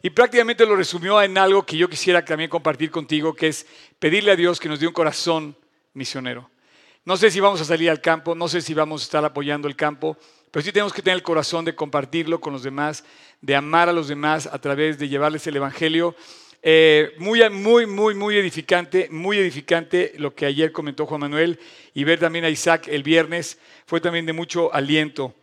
y prácticamente lo resumió en algo que yo quisiera también compartir contigo, que es pedirle a Dios que nos dé un corazón misionero. No sé si vamos a salir al campo, no sé si vamos a estar apoyando el campo, pero sí tenemos que tener el corazón de compartirlo con los demás, de amar a los demás a través de llevarles el Evangelio. Eh, muy, muy, muy, muy edificante, muy edificante lo que ayer comentó Juan Manuel y ver también a Isaac el viernes fue también de mucho aliento.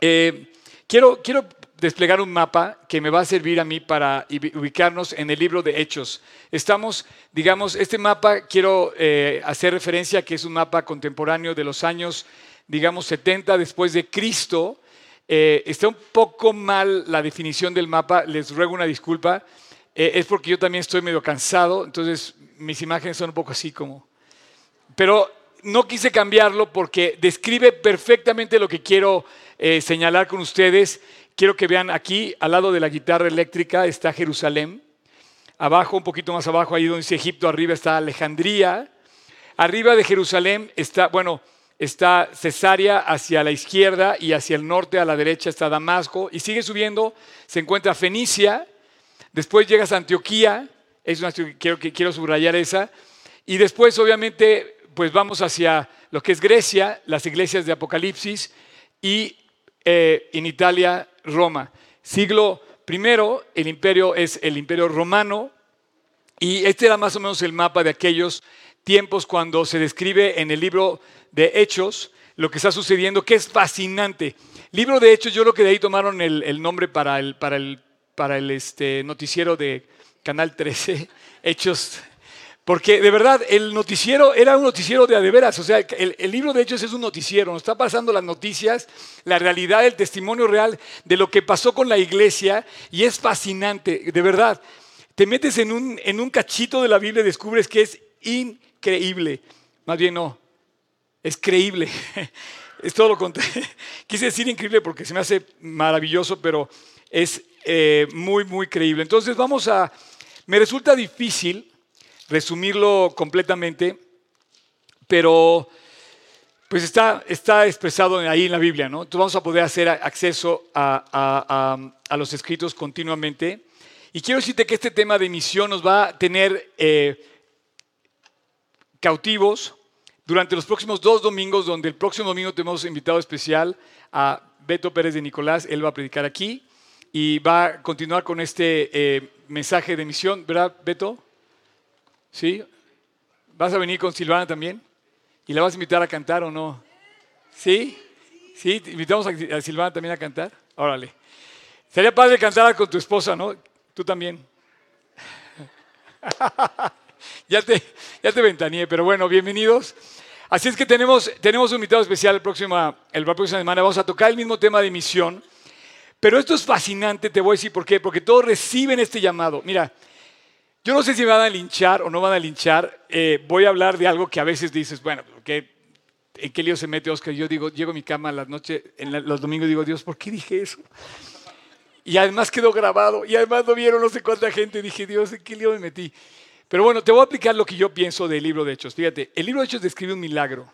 Eh, quiero, quiero desplegar un mapa que me va a servir a mí para ubicarnos en el libro de Hechos. Estamos, digamos, este mapa quiero eh, hacer referencia que es un mapa contemporáneo de los años, digamos, 70 después de Cristo. Eh, está un poco mal la definición del mapa, les ruego una disculpa. Eh, es porque yo también estoy medio cansado, entonces mis imágenes son un poco así como... Pero no quise cambiarlo porque describe perfectamente lo que quiero señalar con ustedes Quiero que vean aquí, al lado de la guitarra eléctrica está Jerusalén. Abajo, un poquito más abajo, ahí donde dice Egipto, arriba está Alejandría. Arriba de Jerusalén está, bueno, está Cesarea hacia la izquierda y hacia el norte a la derecha está Damasco. Y sigue subiendo, se encuentra Fenicia. Después llegas a Antioquía, es una, quiero, quiero subrayar esa. Y después, obviamente, pues vamos hacia lo que es Grecia, las iglesias de Apocalipsis y eh, en Italia Roma. Siglo I, el imperio es el imperio romano y este era más o menos el mapa de aquellos tiempos cuando se describe en el libro de Hechos lo que está sucediendo, que es fascinante. Libro de Hechos, yo creo que de ahí tomaron el, nombre para el, para el, para el este, noticiero de Canal 13, Hechos porque de verdad, el noticiero era un noticiero de adeveras. O sea, el, libro de Hechos es un noticiero. Nos está pasando las noticias, la realidad, el testimonio real de lo que pasó con la iglesia. Y es fascinante, de verdad. Te metes en un, cachito de la Biblia y descubres que es increíble. Más bien no, es creíble. Es todo lo contrario. Quise decir increíble porque se me hace maravilloso, pero es eh, muy, muy creíble. Entonces vamos a... Me resulta difícil resumirlo completamente, pero pues está, está expresado ahí en la Biblia, ¿no? Entonces vamos a poder hacer acceso a, los escritos continuamente. Y quiero decirte que este tema de misión nos va a tener eh, cautivos durante los próximos dos domingos, donde el próximo domingo tenemos invitado especial a Beto Pérez de Nicolás, él va a predicar aquí y va a continuar con este eh, mensaje de misión, ¿verdad, Beto? ¿Sí? ¿Vas a venir con Silvana también? ¿Y la vas a invitar a cantar o no? ¿Sí? ¿Sí? ¿Invitamos a Silvana también a cantar? Órale. Sería padre cantar con tu esposa, ¿no? Tú también. ya, te, ya te ventaneé, pero bueno, bienvenidos. Así es que tenemos, tenemos un invitado especial el próximo, el próxima semana. Vamos a tocar el mismo tema de misión. Pero esto es fascinante, te voy a decir por qué. Porque todos reciben este llamado. Mira, yo no sé si me van a linchar o no van a linchar. Eh, voy a hablar de algo que a veces dices, bueno, ¿en qué lío se mete Oscar? Yo digo, llego a mi cama a las noches, en los domingos digo, Dios, ¿por qué dije eso? Y además quedó grabado, y además lo vieron no sé cuánta gente. Dije, Dios, ¿en qué lío me metí? Pero bueno, te voy a aplicar lo que yo pienso del libro de Hechos. Fíjate, el libro de Hechos describe un milagro,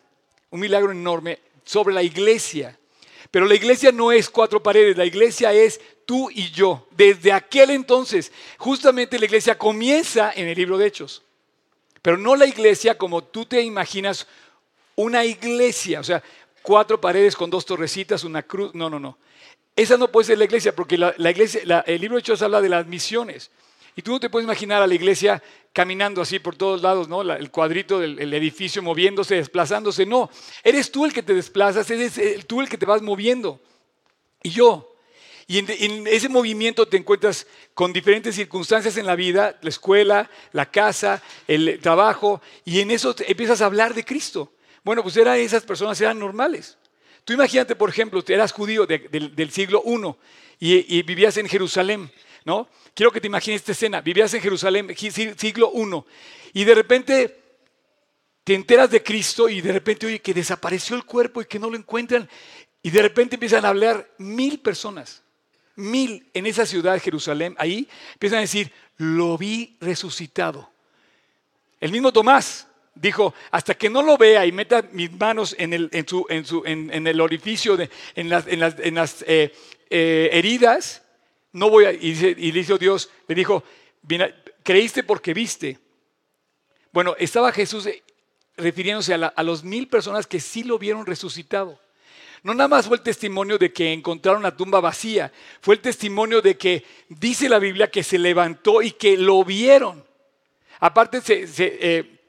un milagro enorme sobre la iglesia. Pero la iglesia no es cuatro paredes, la iglesia es tú y yo. Desde aquel entonces, justamente la iglesia comienza en el libro de Hechos. Pero no la iglesia como tú te imaginas una iglesia, o sea, cuatro paredes con dos torrecitas, una cruz. No, no, no. Esa no puede ser la iglesia, porque la, iglesia, el libro de Hechos habla de las misiones. Y tú no te puedes imaginar a la iglesia caminando así por todos lados, ¿no? el cuadrito del edificio moviéndose, desplazándose. No, eres tú el que te desplazas, eres tú el que te vas moviendo. Y yo. Y en, ese movimiento te encuentras con diferentes circunstancias en la vida, la escuela, la casa, el trabajo, y en eso empiezas a hablar de Cristo. Bueno, pues eran esas personas eran normales. Tú imagínate, por ejemplo, eras judío del siglo I y vivías en Jerusalén. ¿no? Quiero que te imagines esta escena. Vivías en Jerusalén, siglo I, y de repente te enteras de Cristo y de repente, oye, que desapareció el cuerpo y que no lo encuentran. Y de repente empiezan a hablar mil personas, mil en esa ciudad Jerusalén, ahí empiezan a decir, lo vi resucitado. El mismo Tomás dijo, hasta que no lo vea y meta mis manos en el, en su, en el orificio, de, en las, en las, eh, eh, heridas, no voy a, y, dice, y le dijo Dios, le dijo, creíste porque viste. Bueno, estaba Jesús eh, refiriéndose a, a los mil personas que sí lo vieron resucitado. No nada más fue el testimonio de que encontraron la tumba vacía, fue el testimonio de que dice la Biblia que se levantó y que lo vieron. Aparte, eh,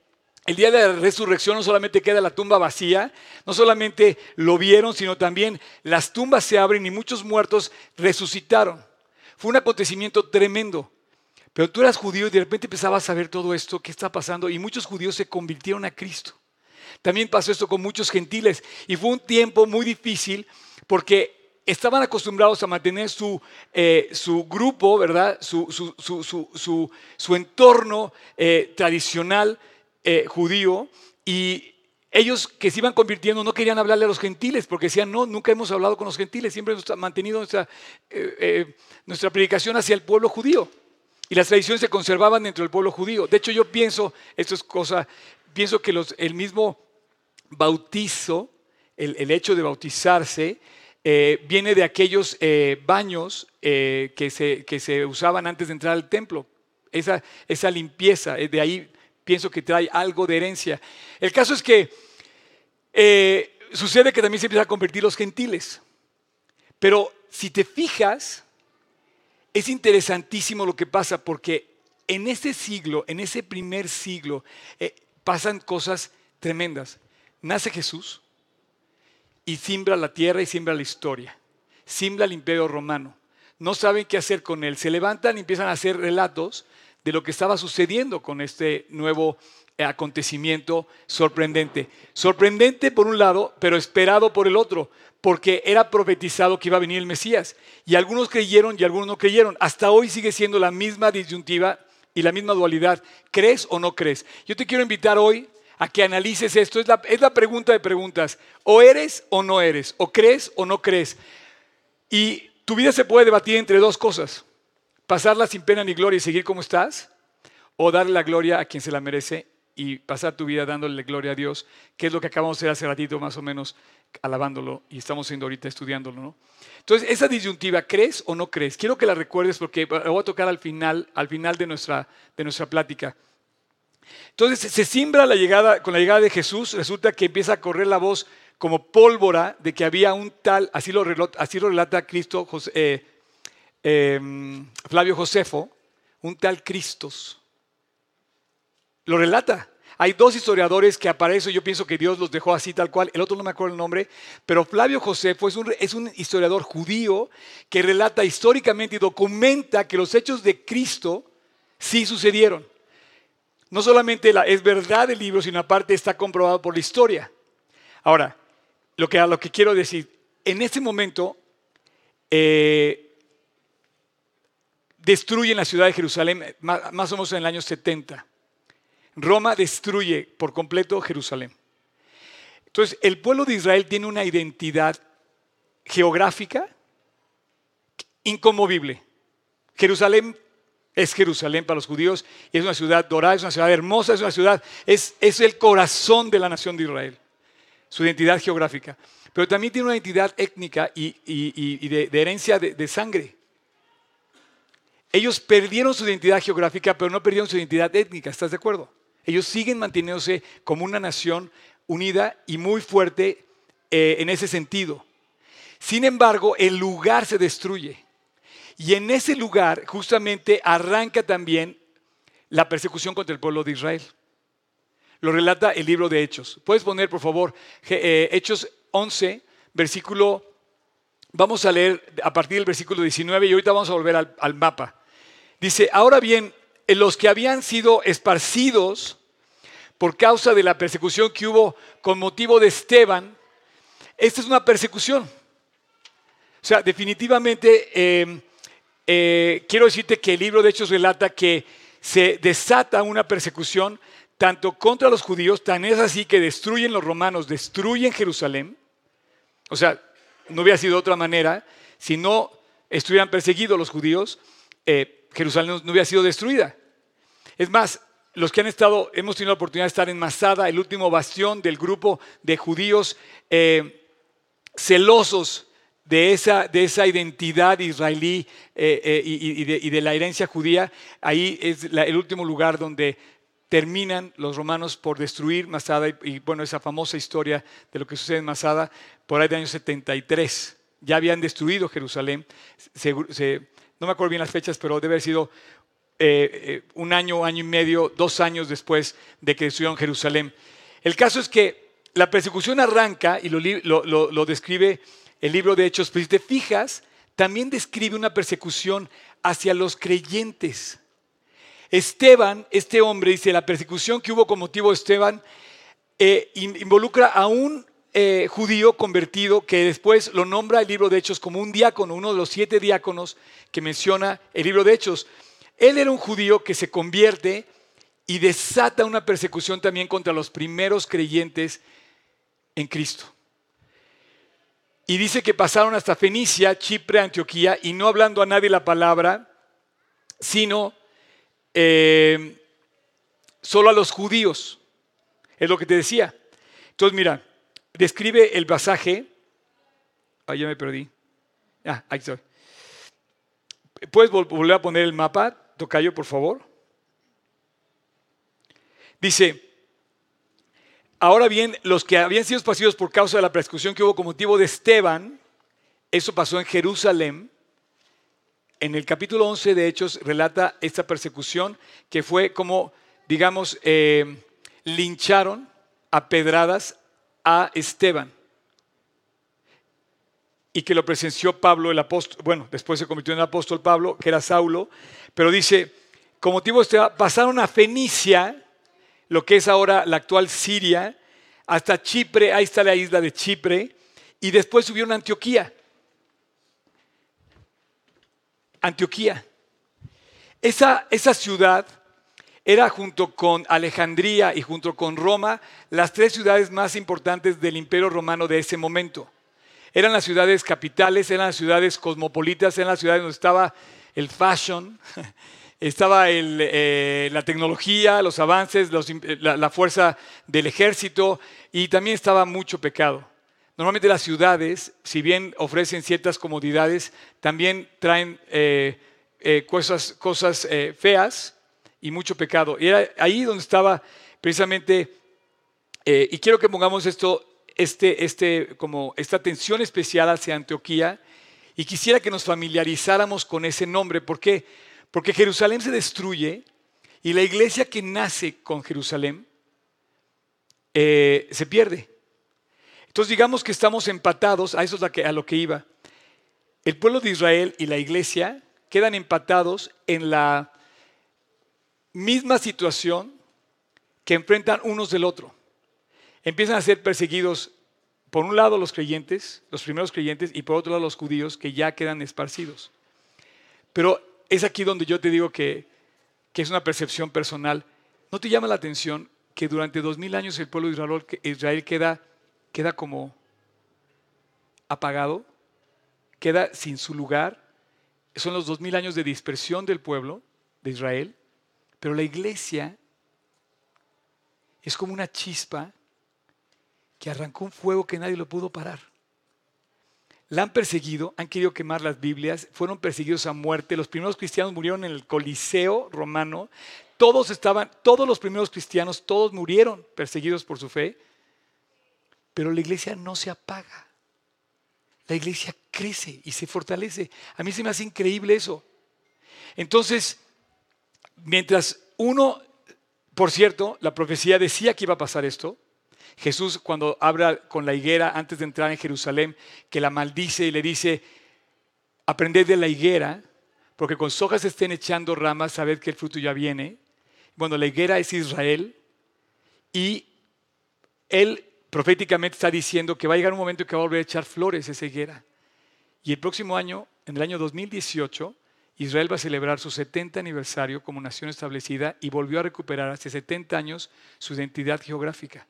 el día de la resurrección no solamente queda la tumba vacía, no solamente lo vieron, sino también las tumbas se abren y muchos muertos resucitaron. Fue un acontecimiento tremendo. Pero tú eras judío y de repente empezabas a ver todo esto, qué está pasando, y muchos judíos se convirtieron a Cristo. También pasó esto con muchos gentiles y fue un tiempo muy difícil porque estaban acostumbrados a mantener su, eh, su grupo, ¿verdad? Su, su, entorno eh, tradicional eh, judío y ellos que se iban convirtiendo no querían hablarle a los gentiles porque decían, no, nunca hemos hablado con los gentiles, siempre hemos mantenido nuestra, nuestra predicación hacia el pueblo judío. Y las tradiciones se conservaban dentro del pueblo judío. De hecho, yo pienso, esto es cosa, pienso que los, el mismo bautizo, el, hecho de bautizarse, eh, viene de aquellos eh, baños eh, que, se, que, se, usaban antes de entrar al templo. Esa, esa limpieza, de ahí pienso que trae algo de herencia. El caso es que sucede que también se empiezan a convertir los gentiles. Pero si te fijas, es interesantísimo lo que pasa porque en ese siglo, en ese primer siglo, pasan cosas tremendas nace Jesús y simbra la tierra y siembra la historia. Simbra el imperio romano. No saben qué hacer con él. Se levantan y empiezan a hacer relatos de lo que estaba sucediendo con este nuevo eh, acontecimiento sorprendente. Sorprendente por un lado, pero esperado por el otro, porque era profetizado que iba a venir el Mesías. Y algunos creyeron y algunos no creyeron. Hasta hoy sigue siendo la misma disyuntiva y la misma dualidad. ¿Crees o no crees? Yo te quiero invitar hoy a que analices esto. Es la, es la pregunta de preguntas. O eres o no eres. O crees o no crees. Y tu vida se puede debatir entre dos cosas. Pasarla sin pena ni gloria y seguir como estás. O darle la gloria a quien se la merece y pasar tu vida dándole gloria a Dios, que es lo que acabamos de hacer hace ratito más o menos, alabándolo y estamos siendo ahorita estudiándolo. ¿no? Entonces, esa disyuntiva, ¿crees o no crees? Quiero que la recuerdes porque la voy a tocar al final, al final de, nuestra, de nuestra plática. Entonces se simbra la llegada, con la llegada de Jesús, resulta que empieza a correr la voz como pólvora de que había un tal, así lo, relata Cristo, eh, em, Flavio Josefo, un tal Cristos. Lo relata. Hay dos historiadores que eso yo pienso que Dios los dejó así tal cual, el otro no me acuerdo el nombre, pero Flavio Josefo es un historiador judío que relata históricamente y documenta que los hechos de Cristo sí sucedieron no solamente es verdad el libro, sino aparte está comprobado por la historia. Ahora, lo que, lo que quiero decir, en este momento eh, destruyen la ciudad de Jerusalén, más, más o menos en el año 70. Roma destruye por completo Jerusalén. Entonces, el pueblo de Israel tiene una identidad geográfica inconmovible. Jerusalén es Jerusalén para los judíos y es una ciudad dorada, es una ciudad hermosa, es una ciudad, es, es el corazón de la nación de Israel, su identidad geográfica. Pero también tiene una identidad étnica y, de, herencia de, de sangre. Ellos perdieron su identidad geográfica, pero no perdieron su identidad étnica, ¿estás de acuerdo? Ellos siguen manteniéndose como una nación unida y muy fuerte eh, en ese sentido. Sin embargo, el lugar se destruye. Y en ese lugar justamente arranca también la persecución contra el pueblo de Israel. Lo relata el libro de Hechos. Puedes poner, por favor, eh, Hechos 11, versículo, vamos a leer a partir del versículo 19 y ahorita vamos a volver al, mapa. Dice, ahora bien, los que habían sido esparcidos por causa de la persecución que hubo con motivo de Esteban, esta es una persecución. O sea, definitivamente eh, eh, quiero decirte que el libro de Hechos relata que se desata una persecución tanto contra los judíos, tan es así que destruyen los romanos, destruyen Jerusalén. O sea, no hubiera sido de otra manera. Si no estuvieran perseguidos los judíos, eh, Jerusalén no hubiera sido destruida. Es más, los que han estado, hemos tenido la oportunidad de estar en Masada, el último bastión del grupo de judíos eh, celosos de esa, de esa identidad israelí eh, eh, y, de, la herencia judía, ahí es el último lugar donde terminan los romanos por destruir Masada y, bueno, esa famosa historia de lo que sucede en Masada por ahí de año 73. Ya habían destruido Jerusalén, no me acuerdo bien las fechas, pero debe haber sido eh, un año, año y medio, dos años después de que destruyeron Jerusalén. El caso es que la persecución arranca y lo describe el libro de Hechos, pero si te fijas, también describe una persecución hacia los creyentes. Esteban, este hombre, dice, la persecución que hubo con motivo de Esteban, eh, involucra a un eh, judío convertido que después lo nombra el libro de Hechos como un diácono, uno de los siete diáconos que menciona el libro de Hechos. Él era un judío que se convierte y desata una persecución también contra los primeros creyentes en Cristo. Y dice que pasaron hasta Fenicia, Chipre, Antioquía, y no hablando a nadie la palabra, sino eh, solo a los judíos. Es lo que te decía. Entonces, mira, describe el pasaje. Ah, ya me perdí. Ah, ahí estoy. ¿Puedes volver a poner el mapa, Tocayo, por favor? Dice, Ahora bien, los que habían sido esparcidos por causa de la persecución que hubo con motivo de Esteban, eso pasó en Jerusalén. En el capítulo 11 de Hechos relata esta persecución que fue como, digamos, eh, lincharon a pedradas a Esteban y que lo presenció Pablo, el apóstol, bueno, después se convirtió en el apóstol Pablo, que era Saulo, pero dice, con motivo de Esteban, pasaron a Fenicia, lo que es ahora la actual Siria, hasta Chipre, ahí está la isla de Chipre, y después subieron a Antioquía. Antioquía. Esa, esa ciudad era junto con Alejandría y junto con Roma las tres ciudades más importantes del imperio romano de ese momento. Eran las ciudades capitales, eran las ciudades cosmopolitas, eran las ciudades donde estaba el fashion, estaba eh, la tecnología, los avances, la, fuerza del ejército y también estaba mucho pecado. Normalmente las ciudades, si bien ofrecen ciertas comodidades, también traen eh, eh, cosas, cosas feas y mucho pecado. Y era ahí donde estaba precisamente, y quiero que pongamos esto, este, este, como esta atención especial hacia Antioquía, y quisiera que nos familiarizáramos con ese nombre. ¿Por qué? Porque Jerusalén se destruye y la iglesia que nace con Jerusalén eh, se pierde. Entonces digamos que estamos empatados, a eso es a lo que iba. El pueblo de Israel y la iglesia quedan empatados en la misma situación que enfrentan unos del otro. Empiezan a ser perseguidos, por un lado los creyentes, los primeros creyentes, y por otro lado los judíos que ya quedan esparcidos. Pero es aquí donde yo te digo que, es una percepción personal. ¿No te llama la atención que durante dos mil años el pueblo de Israel, queda, queda como apagado? Queda sin su lugar. Son los dos mil años de dispersión del pueblo de Israel. Pero la iglesia es como una chispa que arrancó un fuego que nadie lo pudo parar la han perseguido, han querido quemar las Biblias, fueron perseguidos a muerte. Los primeros cristianos murieron en el Coliseo romano. Todos estaban, todos los primeros cristianos, todos murieron perseguidos por su fe. Pero la iglesia no se apaga. La iglesia crece y se fortalece. A mí se me hace increíble eso. Entonces, mientras uno, por cierto, la profecía decía que iba a pasar esto, Jesús cuando habla con la higuera antes de entrar en Jerusalén, que la maldice y le dice, aprended de la higuera, porque con hojas estén echando ramas, sabed que el fruto ya viene. Bueno, la higuera es Israel y él proféticamente está diciendo que va a llegar un momento que va a volver a echar flores esa higuera. Y el próximo año, en el año 2018, Israel va a celebrar su 70 aniversario como nación establecida y volvió a recuperar hace 70 años su identidad geográfica.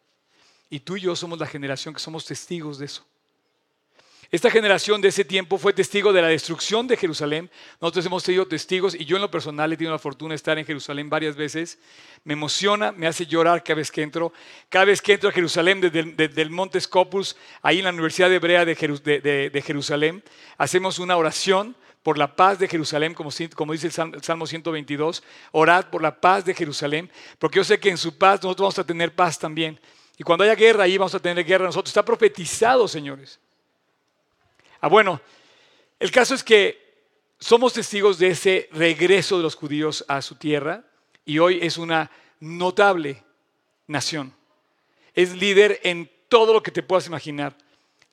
Y tú y yo somos la generación que somos testigos de eso. Esta generación de ese tiempo fue testigo de la destrucción de Jerusalén. Nosotros hemos sido testigos y yo en lo personal he tenido la fortuna de estar en Jerusalén varias veces. Me emociona, me hace llorar cada vez que entro. Cada vez que entro a Jerusalén desde el, monte Scopus, ahí en la Universidad Hebrea de, Jerusalén, hacemos una oración por la paz de Jerusalén, como, como dice el Salmo 122. Orad por la paz de Jerusalén, porque yo sé que en su paz nosotros vamos a tener paz también. Y cuando haya guerra, ahí vamos a tener guerra nosotros. Está profetizado, señores. Ah, bueno, el caso es que somos testigos de ese regreso de los judíos a su tierra y hoy es una notable nación. Es líder en todo lo que te puedas imaginar.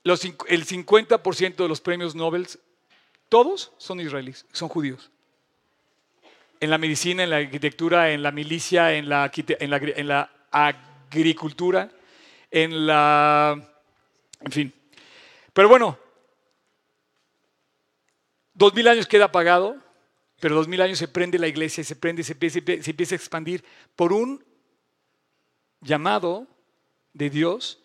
el 50% de los premios Nobel, todos son israelíes, son judíos. En la medicina, en la arquitectura, en la milicia, en la, en la agricultura, en la... En fin. Pero bueno, Dos mil años queda apagado, pero dos mil años se prende la iglesia, se prende, se se empieza a expandir por un llamado de Dios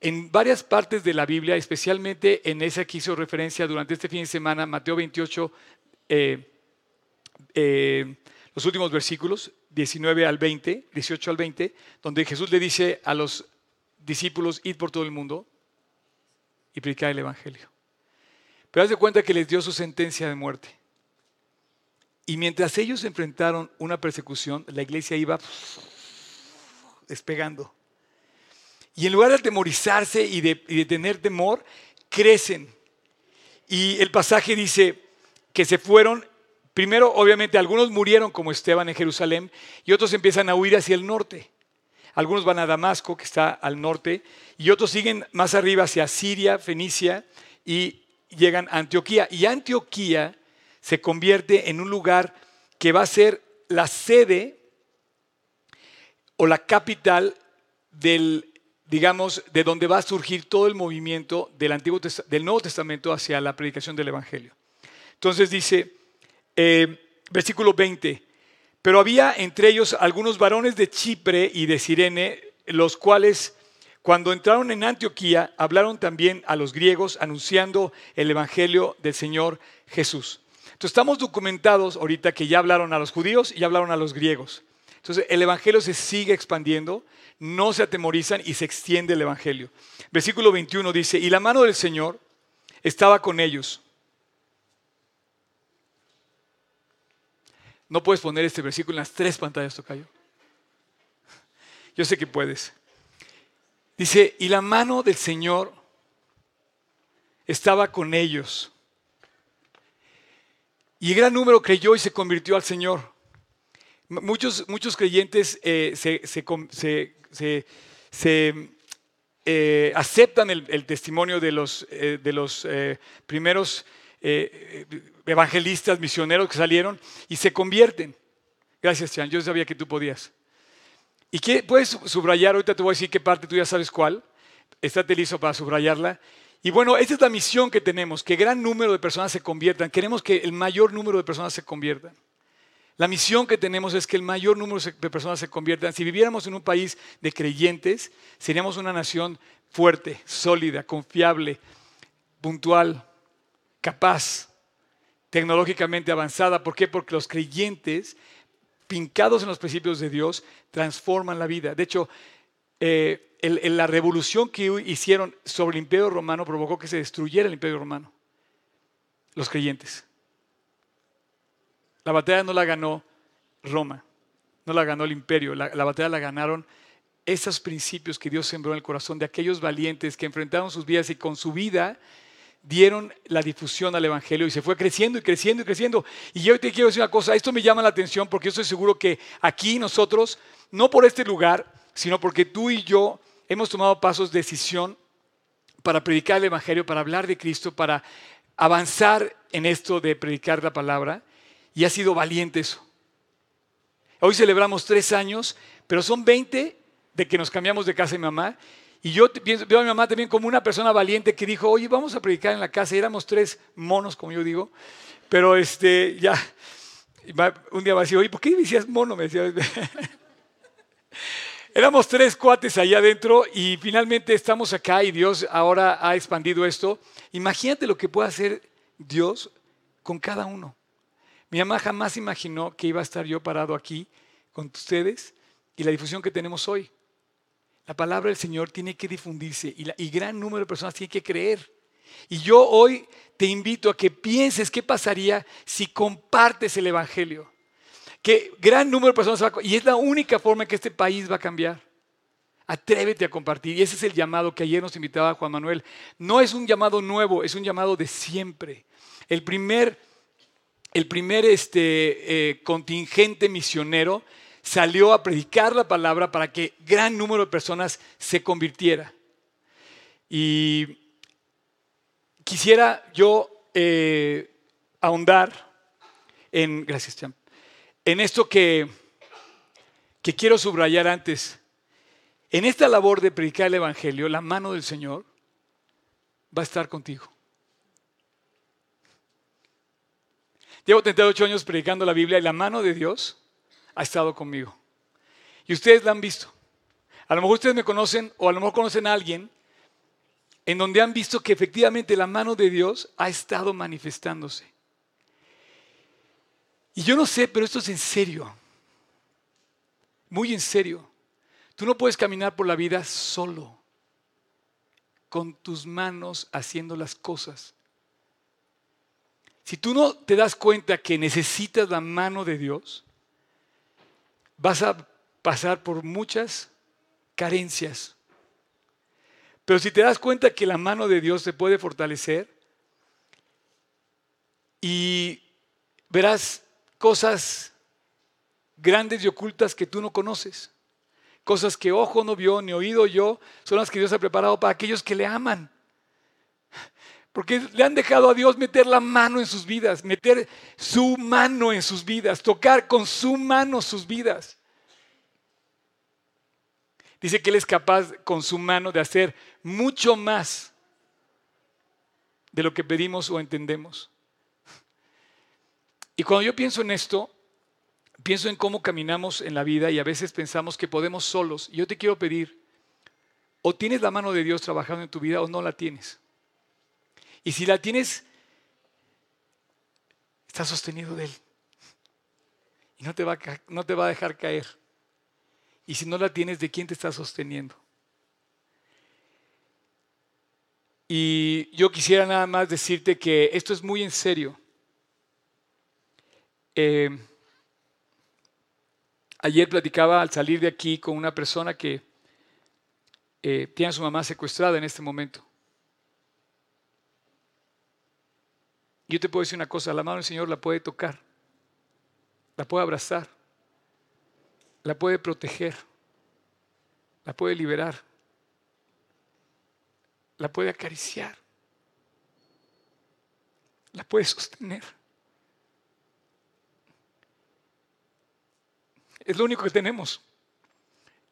en varias partes de la Biblia, especialmente en esa que hizo referencia durante este fin de semana, Mateo 28, eh, eh, los últimos versículos, 19 al 20, 18 al 20, donde Jesús le dice a los discípulos, id por todo el mundo y predicar el Evangelio. Pero haz de cuenta que les dio su sentencia de muerte. Y mientras ellos enfrentaron una persecución, la iglesia iba despegando. Y en lugar de atemorizarse y de, y de tener temor, crecen. Y el pasaje dice que se fueron, primero obviamente algunos murieron como Esteban en Jerusalén y otros empiezan a huir hacia el norte. Algunos van a Damasco, que está al norte, y otros siguen más arriba hacia Siria, Fenicia, y llegan a Antioquía. Y Antioquía se convierte en un lugar que va a ser la sede o la capital del, digamos, de donde va a surgir todo el movimiento del, Antiguo, del Nuevo Testamento hacia la predicación del Evangelio. Entonces dice, eh, versículo 20, pero había entre ellos algunos varones de Chipre y de Sirene, los cuales cuando entraron en Antioquía, hablaron también a los griegos anunciando el Evangelio del Señor Jesús. Entonces estamos documentados ahorita que ya hablaron a los judíos y ya hablaron a los griegos. Entonces el Evangelio se sigue expandiendo, no se atemorizan y se extiende el Evangelio. Versículo 21 dice, y la mano del Señor estaba con ellos. No puedes poner este versículo en las tres pantallas, Tocayo. Yo sé que puedes. Dice, y la mano del Señor estaba con ellos. Y el gran número creyó y se convirtió al Señor. Muchos, muchos creyentes eh, se, eh, aceptan el, testimonio de los, eh, de los primeros evangelistas, misioneros que salieron y se convierten. Gracias, Chan. Yo sabía que tú podías. ¿Y qué puedes subrayar? Ahorita te voy a decir qué parte tú ya sabes cuál. Estate listo para subrayarla. Y bueno, esta es la misión que tenemos, que gran número de personas se conviertan. Queremos que el mayor número de personas se conviertan. La misión que tenemos es que el mayor número de personas se conviertan. Si viviéramos en un país de creyentes, seríamos una nación fuerte, sólida, confiable, puntual, capaz, tecnológicamente avanzada. ¿Por qué? Porque los creyentes pincados en los principios de Dios, transforman la vida. De hecho, eh, la revolución que hicieron sobre el imperio romano provocó que se destruyera el imperio romano. Los creyentes. La batalla no la ganó Roma, no la ganó el imperio, la, la batalla la ganaron esos principios que Dios sembró en el corazón de aquellos valientes que enfrentaron sus vidas y con su vida dieron la difusión al Evangelio y se fue creciendo y creciendo y creciendo. Y yo te quiero decir una cosa, esto me llama la atención porque yo estoy seguro que aquí nosotros, no por este lugar, sino porque tú y yo hemos tomado pasos de decisión para predicar el Evangelio, para hablar de Cristo, para avanzar en esto de predicar la palabra. Y ha sido valiente eso. Hoy celebramos tres años, pero son 20 de que nos cambiamos de casa de mamá y yo veo a mi mamá también como una persona valiente que dijo, oye, vamos a predicar en la casa. Y éramos tres monos, como yo digo. Pero este, ya, un día va a oye, ¿por qué decías mono? Me decía. Éramos tres cuates allá adentro y finalmente estamos acá y Dios ahora ha expandido esto. Imagínate lo que puede hacer Dios con cada uno. Mi mamá jamás imaginó que iba a estar yo parado aquí con ustedes y la difusión que tenemos hoy. La palabra del Señor tiene que difundirse y, gran número de personas tiene que creer. Y yo hoy te invito a que pienses qué pasaría si compartes el Evangelio. Que gran número de personas va a... Y es la única forma que este país va a cambiar. Atrévete a compartir. Y ese es el llamado que ayer nos invitaba Juan Manuel. No es un llamado nuevo, es un llamado de siempre. El primer, el primer este, eh, contingente misionero salió a predicar la palabra para que gran número de personas se convirtiera. Y quisiera yo eh, ahondar en, gracias, en esto que, que quiero subrayar antes. En esta labor de predicar el Evangelio, la mano del Señor va a estar contigo. Llevo 38 años predicando la Biblia y la mano de Dios ha estado conmigo. Y ustedes la han visto. A lo mejor ustedes me conocen o a lo mejor conocen a alguien en donde han visto que efectivamente la mano de Dios ha estado manifestándose. Y yo no sé, pero esto es en serio. Muy en serio. Tú no puedes caminar por la vida solo, con tus manos haciendo las cosas. Si tú no te das cuenta que necesitas la mano de Dios, vas a pasar por muchas carencias. Pero si te das cuenta que la mano de Dios te puede fortalecer y verás cosas grandes y ocultas que tú no conoces, cosas que ojo no vio ni oído yo, son las que Dios ha preparado para aquellos que le aman. Porque le han dejado a Dios meter la mano en sus vidas, meter su mano en sus vidas, tocar con su mano sus vidas. Dice que Él es capaz con su mano de hacer mucho más de lo que pedimos o entendemos. Y cuando yo pienso en esto, pienso en cómo caminamos en la vida y a veces pensamos que podemos solos. Yo te quiero pedir, o tienes la mano de Dios trabajando en tu vida o no la tienes. Y si la tienes, está sostenido de Él. Y no te, va a, no te va a dejar caer. Y si no la tienes, ¿de quién te está sosteniendo? Y yo quisiera nada más decirte que esto es muy en serio. Eh, ayer platicaba al salir de aquí con una persona que eh, tiene a su mamá secuestrada en este momento. Yo te puedo decir una cosa, la mano del Señor la puede tocar, la puede abrazar, la puede proteger, la puede liberar, la puede acariciar, la puede sostener. Es lo único que tenemos.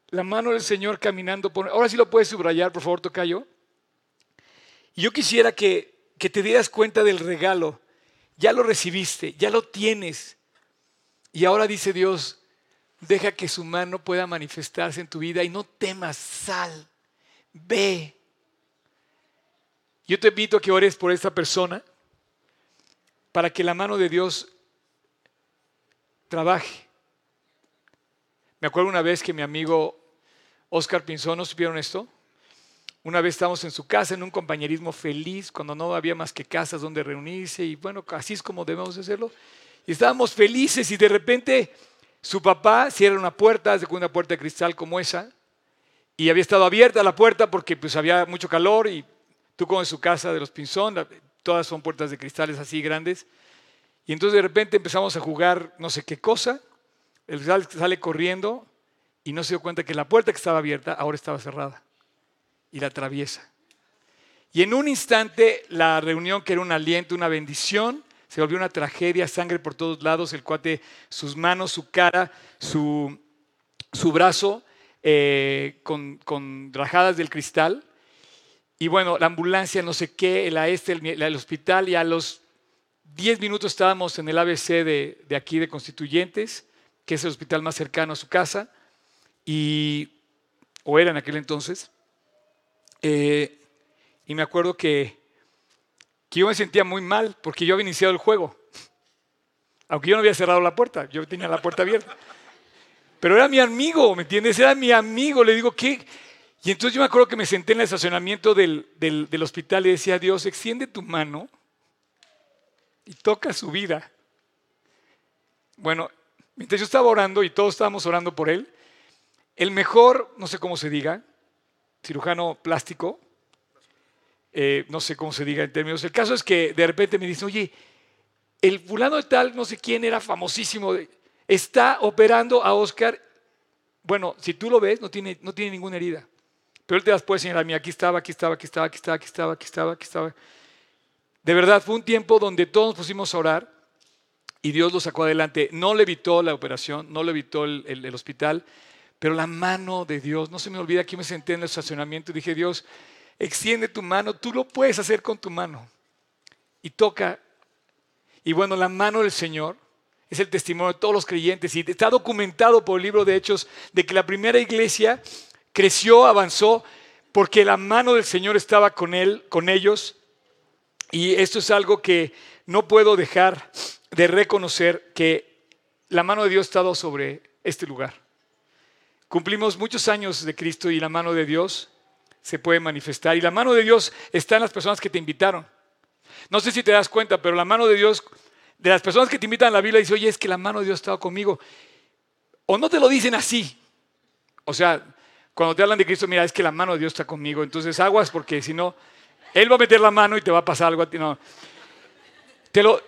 La mano del Señor caminando por... Ahora sí lo puedes subrayar, por favor, Tocayo. Y yo quisiera que que te dieras cuenta del regalo. Ya lo recibiste, ya lo tienes. Y ahora dice Dios, deja que su mano pueda manifestarse en tu vida y no temas, sal, ve. Yo te invito a que ores por esta persona para que la mano de Dios trabaje. Me acuerdo una vez que mi amigo Oscar Pinzón, ¿no supieron esto? Una vez estábamos en su casa en un compañerismo feliz, cuando no había más que casas donde reunirse y bueno, así es como debemos hacerlo. Y estábamos felices y de repente su papá cierra una puerta, de una puerta de cristal como esa, y había estado abierta la puerta porque pues había mucho calor y tú como en su casa de los Pinzón, todas son puertas de cristales así grandes. Y entonces de repente empezamos a jugar no sé qué cosa, el sale corriendo y no se dio cuenta que la puerta que estaba abierta ahora estaba cerrada y la atraviesa. Y en un instante la reunión que era un aliento, una bendición, se volvió una tragedia, sangre por todos lados, el cuate, sus manos, su cara, su, su brazo eh, con, con, rajadas del cristal. Y bueno, la ambulancia, no sé qué, el este, el, el hospital, y a los 10 minutos estábamos en el ABC de, de aquí de Constituyentes, que es el hospital más cercano a su casa, y o era en aquel entonces. Eh, y me acuerdo que, yo me sentía muy mal porque yo había iniciado el juego. Aunque yo no había cerrado la puerta, yo tenía la puerta abierta. Pero era mi amigo, ¿me entiendes? Era mi amigo. Le digo, ¿qué? Y entonces yo me acuerdo que me senté en el estacionamiento del, del, hospital y decía, Dios, extiende tu mano y toca su vida. Bueno, mientras yo estaba orando y todos estábamos orando por él, el mejor, no sé cómo se diga, cirujano plástico, eh, no sé cómo se diga en términos, el caso es que de repente me dice, oye, el fulano de tal, no sé quién era famosísimo, está operando a Oscar. Bueno, si tú lo ves, no tiene, no tiene ninguna herida. Pero él te las puede señalar, mira, aquí estaba, aquí estaba, aquí estaba, aquí estaba, aquí estaba, aquí estaba, aquí estaba. De verdad, fue un tiempo donde todos nos pusimos a orar y Dios lo sacó adelante. No le evitó la operación, no le evitó el, hospital, pero la mano de Dios, no se me olvida que me senté en el estacionamiento y dije, Dios, extiende tu mano, tú lo puedes hacer con tu mano. Y toca. Y bueno, la mano del Señor es el testimonio de todos los creyentes y está documentado por el libro de Hechos de que la primera iglesia creció, avanzó, porque la mano del Señor estaba con él, con ellos. Y esto es algo que no puedo dejar de reconocer que la mano de Dios ha estado sobre este lugar. Cumplimos muchos años de Cristo y la mano de Dios se puede manifestar. Y la mano de Dios está en las personas que te invitaron. No sé si te das cuenta, pero la mano de Dios de las personas que te invitan a la Biblia dice, oye, es que la mano de Dios ha estado conmigo. O no te lo dicen así. O sea, cuando te hablan de Cristo, mira, es que la mano de Dios está conmigo. Entonces aguas porque si no, Él va a meter la mano y te va a pasar algo a ti. No, te lo,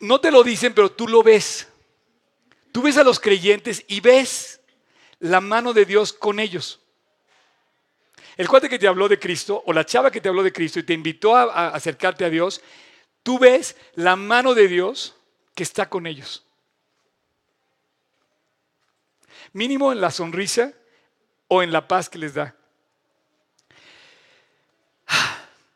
no te lo dicen, pero tú lo ves. Tú ves a los creyentes y ves la mano de Dios con ellos. El cuate que te habló de Cristo o la chava que te habló de Cristo y te invitó a acercarte a Dios, tú ves la mano de Dios que está con ellos. Mínimo en la sonrisa o en la paz que les da.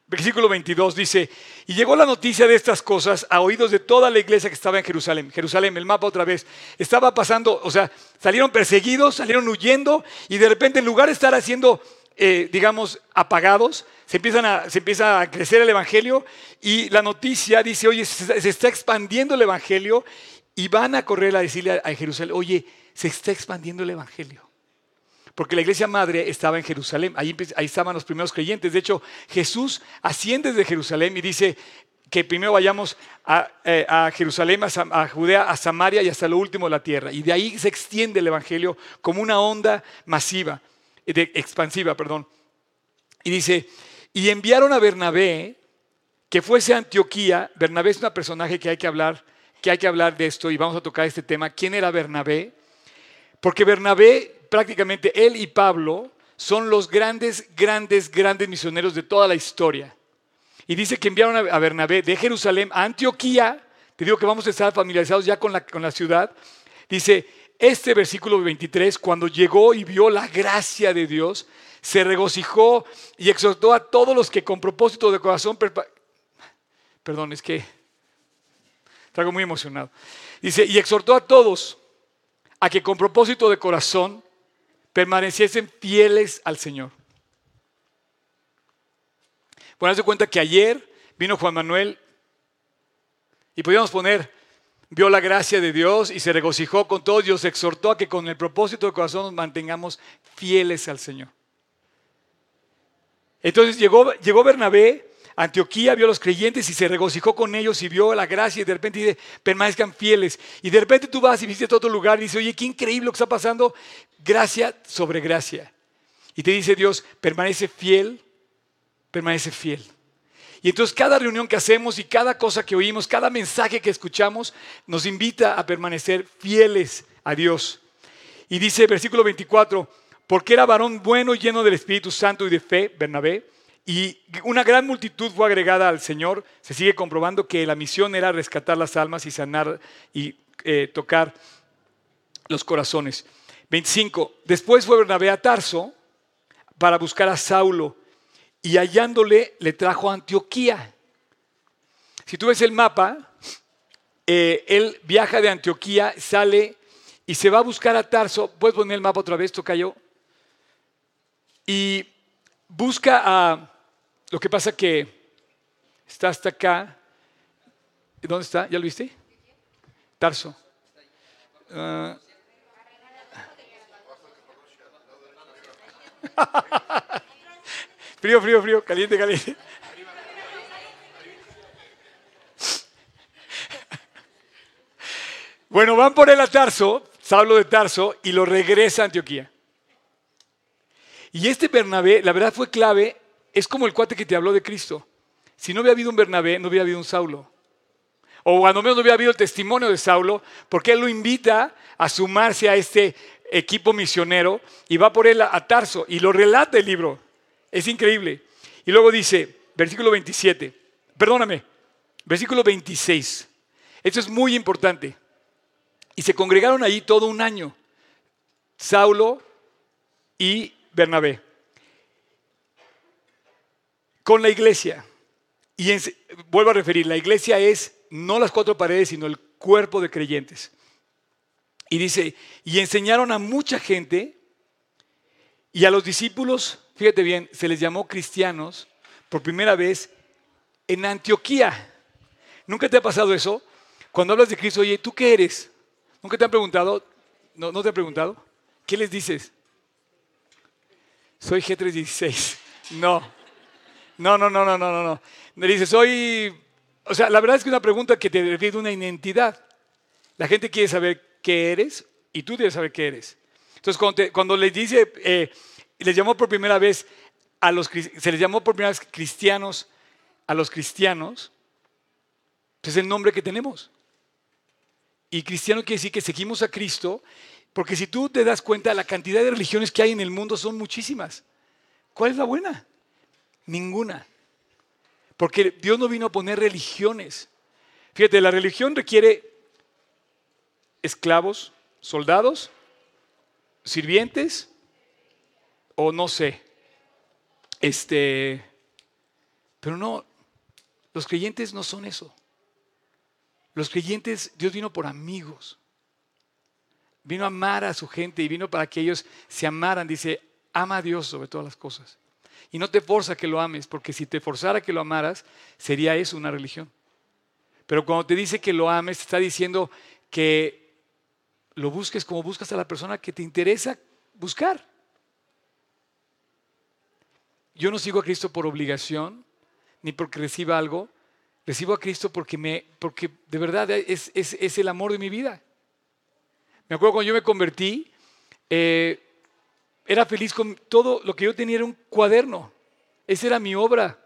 Versículo 22 dice, y llegó la noticia de estas cosas a oídos de toda la iglesia que estaba en Jerusalén. Jerusalén, el mapa otra vez. Estaba pasando, o sea, salieron perseguidos, salieron huyendo y de repente en lugar de estar haciendo, eh, digamos, apagados, se, empiezan a, se empieza a crecer el Evangelio y la noticia dice, oye, se, está expandiendo el Evangelio y van a correr a decirle a, Jerusalén, oye, se está expandiendo el Evangelio. Porque la iglesia madre estaba en Jerusalén, ahí, ahí estaban los primeros creyentes. De hecho, Jesús asciende desde Jerusalén y dice, que primero vayamos a, eh, Jerusalén, a, Judea, a Samaria y hasta lo último de la tierra. Y de ahí se extiende el Evangelio como una onda masiva, expansiva, perdón. Y dice, y enviaron a Bernabé que fuese a Antioquía. Bernabé es un personaje que hay que hablar, que hay que hablar de esto y vamos a tocar este tema. ¿Quién era Bernabé? Porque Bernabé, prácticamente él y Pablo, son los grandes, grandes, grandes misioneros de toda la historia. Y dice que enviaron a Bernabé de Jerusalén a Antioquía. Te digo que vamos a estar familiarizados ya con la, con la ciudad. Dice, este versículo 23, cuando llegó y vio la gracia de Dios, se regocijó y exhortó a todos los que con propósito de corazón... Perdón, es que traigo muy emocionado. Dice, y exhortó a todos a que con propósito de corazón permaneciesen fieles al Señor. De cuenta que ayer vino Juan Manuel y podíamos poner, vio la gracia de Dios y se regocijó con todos, Dios exhortó a que con el propósito de corazón nos mantengamos fieles al Señor. Entonces llegó, llegó Bernabé Antioquía, vio a los creyentes y se regocijó con ellos y vio la gracia y de repente dice, permanezcan fieles. Y de repente tú vas y visitas otro lugar y dices, oye, qué increíble lo que está pasando. Gracia sobre gracia. Y te dice Dios, permanece fiel, permanece fiel. Y entonces cada reunión que hacemos y cada cosa que oímos, cada mensaje que escuchamos, nos invita a permanecer fieles a Dios. Y dice versículo 24, porque era varón bueno lleno del Espíritu Santo y de fe, Bernabé, y una gran multitud fue agregada al Señor. Se sigue comprobando que la misión era rescatar las almas y sanar y eh, tocar los corazones. 25. Después fue Bernabé a Tarso para buscar a Saulo y hallándole le trajo a Antioquía. Si tú ves el mapa, eh, él viaja de Antioquía, sale y se va a buscar a Tarso. ¿Puedes poner el mapa otra vez, Tocayo? y busca a... Lo que pasa que está hasta acá. ¿Dónde está? ¿Ya lo viste? Tarso. Uh, frío, frío, frío, caliente, caliente. Bueno, van por él a Tarso, Saulo de Tarso, y lo regresa a Antioquía. Y este Bernabé, la verdad fue clave, es como el cuate que te habló de Cristo. Si no hubiera habido un Bernabé, no hubiera habido un Saulo. O cuando menos no hubiera habido el testimonio de Saulo, porque él lo invita a sumarse a este equipo misionero y va por él a, Tarso y lo relata el libro. Es increíble. Y luego dice, versículo 27, perdóname, versículo 26. Esto es muy importante. Y se congregaron allí todo un año, Saulo y Bernabé, con la iglesia. Y vuelvo a referir, la iglesia es no las cuatro paredes, sino el cuerpo de creyentes. Y dice, y enseñaron a mucha gente y a los discípulos, fíjate bien, se les llamó cristianos por primera vez en Antioquía. ¿Nunca te ha pasado eso? Cuando hablas de Cristo, oye, ¿tú qué eres? ¿Nunca te han preguntado? ¿No, no te han preguntado? ¿Qué les dices? Soy G316. No. No, no, no, no, no, no. no. Me dices, soy... O sea, la verdad es que es una pregunta que te refiere a una identidad. La gente quiere saber qué eres y tú debes saber qué eres. Entonces, cuando, les dice, eh, les llamó por primera vez a los, se les llamó por primera vez cristianos a los cristianos, pues es el nombre que tenemos. Y cristiano quiere decir que seguimos a Cristo, porque si tú te das cuenta, la cantidad de religiones que hay en el mundo son muchísimas. ¿Cuál es la buena? Ninguna. Porque Dios no vino a poner religiones. Fíjate, la religión requiere esclavos, soldados, sirvientes, o no sé. Este, pero no, los creyentes no son eso. Los creyentes, Dios vino por amigos. Vino a amar a su gente y vino para que ellos se amaran. Dice, ama a Dios sobre todas las cosas. Y no te forza que lo ames, porque si te forzara que lo amaras, sería eso una religión. Pero cuando te dice que lo ames, te está diciendo que lo busques como buscas a la persona que te interesa buscar. Yo no sigo a Cristo por obligación, ni porque reciba algo, Recibo a Cristo porque, me, porque de verdad es, es, el amor de mi vida. Me acuerdo cuando yo me convertí, eh, era feliz con todo lo que yo tenía era un cuaderno. Esa era mi obra.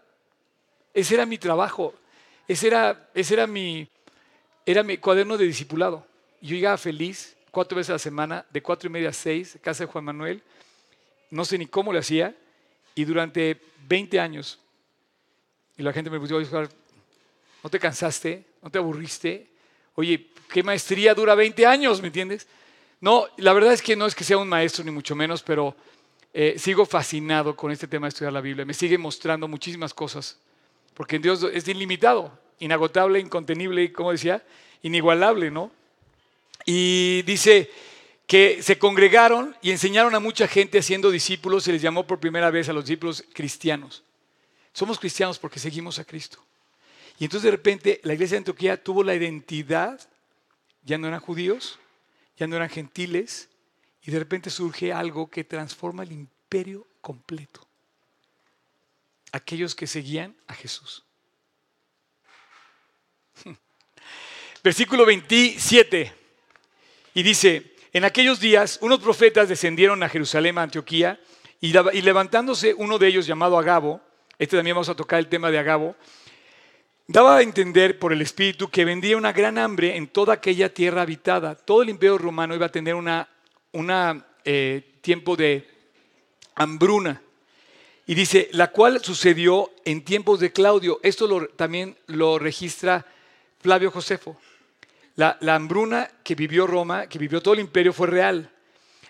Ese era mi trabajo. Ese era, ese era, mi, era mi cuaderno de discipulado. Yo llegaba feliz cuatro veces a la semana, de cuatro y media a seis, casa de Juan Manuel. No sé ni cómo lo hacía. Y durante 20 años. Y la gente me puso ¿No te cansaste? ¿No te aburriste? Oye, ¿qué maestría dura 20 años? ¿Me entiendes? No, la verdad es que no es que sea un maestro ni mucho menos, pero eh, sigo fascinado con este tema de estudiar la Biblia. Me sigue mostrando muchísimas cosas, porque Dios es ilimitado, inagotable, incontenible y, como decía, inigualable, ¿no? Y dice que se congregaron y enseñaron a mucha gente haciendo discípulos, se les llamó por primera vez a los discípulos cristianos. Somos cristianos porque seguimos a Cristo. Y entonces de repente la iglesia de Antioquía tuvo la identidad, ya no eran judíos, ya no eran gentiles, y de repente surge algo que transforma el imperio completo. Aquellos que seguían a Jesús. Versículo 27. Y dice, en aquellos días unos profetas descendieron a Jerusalén, a Antioquía, y, levantándose uno de ellos llamado Agabo, este también vamos a tocar el tema de Agabo, Daba a entender por el Espíritu que vendría una gran hambre en toda aquella tierra habitada. Todo el imperio romano iba a tener un eh, tiempo de hambruna. Y dice, la cual sucedió en tiempos de Claudio. Esto también lo registra Flavio Josefo. La, hambruna que vivió Roma, que vivió todo el imperio, fue real.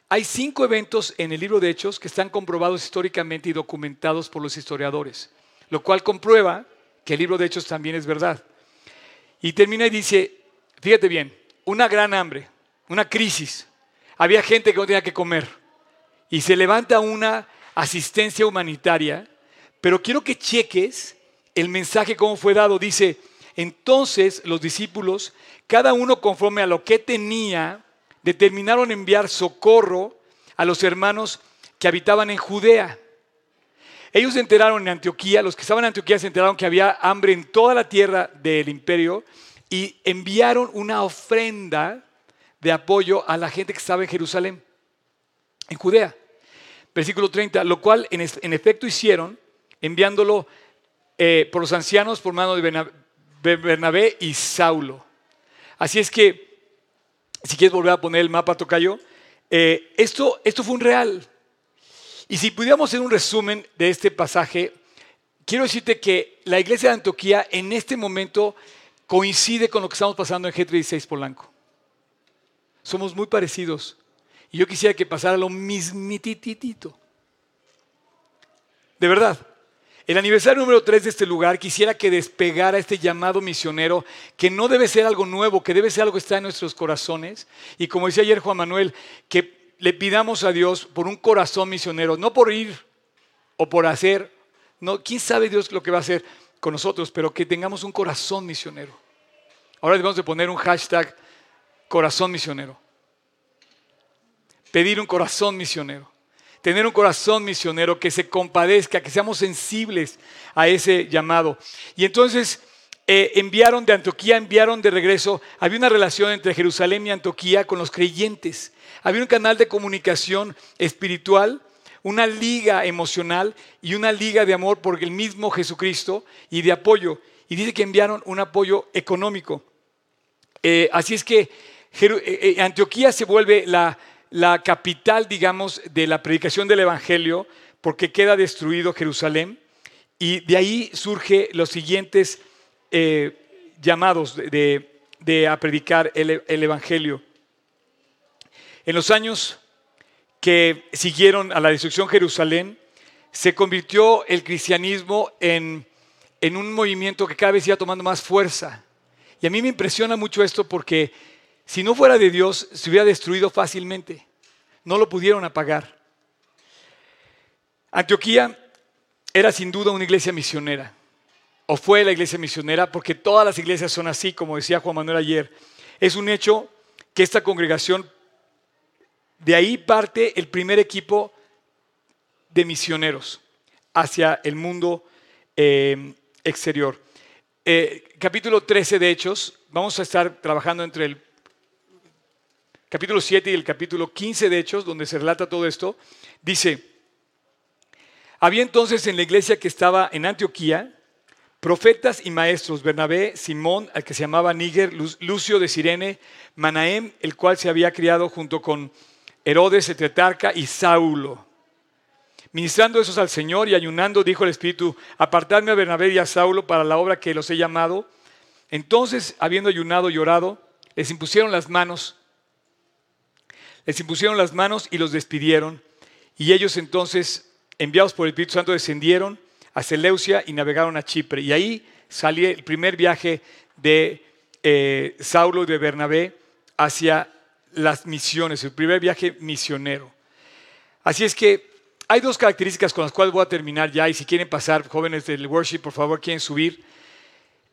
Hay cinco eventos en el libro de Hechos que están comprobados históricamente y documentados por los historiadores, lo cual comprueba que el libro de Hechos también es verdad. Y termina y dice, fíjate bien, una gran hambre, una crisis. Había gente que no tenía que comer. Y se levanta una asistencia humanitaria, pero quiero que cheques el mensaje cómo fue dado. Dice, entonces los discípulos, cada uno conforme a lo que tenía, determinaron enviar socorro a los hermanos que habitaban en Judea. Ellos se enteraron en Antioquía, los que estaban en Antioquía se enteraron que había hambre en toda la tierra del imperio y enviaron una ofrenda de apoyo a la gente que estaba en Jerusalén, en Judea. Versículo 30, lo cual en, efecto hicieron, enviándolo eh, por los ancianos por mano de Bernabé y Saulo. Así es que, si quieres volver a poner el mapa, Tocayo, eh, esto, esto fue un real. Y si pudiéramos hacer un resumen de este pasaje, quiero decirte que la iglesia de Antioquía en este momento coincide con lo que estamos pasando en G36 Polanco. Somos muy parecidos. Y yo quisiera que pasara lo mismititito. De verdad. El aniversario número 3 de este lugar quisiera que despegara este llamado misionero, que no debe ser algo nuevo, que debe ser algo que está en nuestros corazones. Y como decía ayer Juan Manuel, que le pidamos a Dios por un corazón misionero, no por ir o por hacer, no, quién sabe Dios lo que va a hacer con nosotros, pero que tengamos un corazón misionero. Ahora debemos de poner un hashtag corazón misionero. Pedir un corazón misionero tener un corazón misionero que se compadezca, que seamos sensibles a ese llamado. Y entonces eh, enviaron de Antioquía, enviaron de regreso. Había una relación entre Jerusalén y Antioquía con los creyentes. Había un canal de comunicación espiritual, una liga emocional y una liga de amor por el mismo Jesucristo y de apoyo. Y dice que enviaron un apoyo económico. Eh, así es que eh, Antioquía se vuelve la, la capital, digamos, de la predicación del Evangelio, porque queda destruido Jerusalén. Y de ahí surge los siguientes eh, llamados de, a predicar el, Evangelio. En los años que siguieron a la destrucción de Jerusalén, se convirtió el cristianismo en, en un movimiento que cada vez iba tomando más fuerza. Y a mí me impresiona mucho esto porque si no fuera de Dios, se hubiera destruido fácilmente. No lo pudieron apagar. Antioquía era sin duda una iglesia misionera, o fue la iglesia misionera, porque todas las iglesias son así, como decía Juan Manuel ayer. Es un hecho que esta congregación, de ahí parte el primer equipo de misioneros hacia el mundo eh, exterior. Eh, capítulo 13 de Hechos, vamos a estar trabajando entre el capítulo 7 y el capítulo 15 de Hechos, donde se relata todo esto, dice, había entonces en la iglesia que estaba en Antioquía profetas y maestros, Bernabé, Simón, al que se llamaba Níger, Lucio de Sirene, Manahem, el cual se había criado junto con Herodes, el tetrarca, y Saulo. Ministrando esos al Señor y ayunando, dijo el Espíritu, apartarme a Bernabé y a Saulo para la obra que los he llamado. Entonces, habiendo ayunado y orado, les impusieron las manos les impusieron las manos y los despidieron. Y ellos entonces, enviados por el Espíritu Santo, descendieron a Seleucia y navegaron a Chipre. Y ahí salió el primer viaje de eh, Saulo y de Bernabé hacia las misiones, el primer viaje misionero. Así es que hay dos características con las cuales voy a terminar ya, y si quieren pasar, jóvenes del worship, por favor, quieren subir.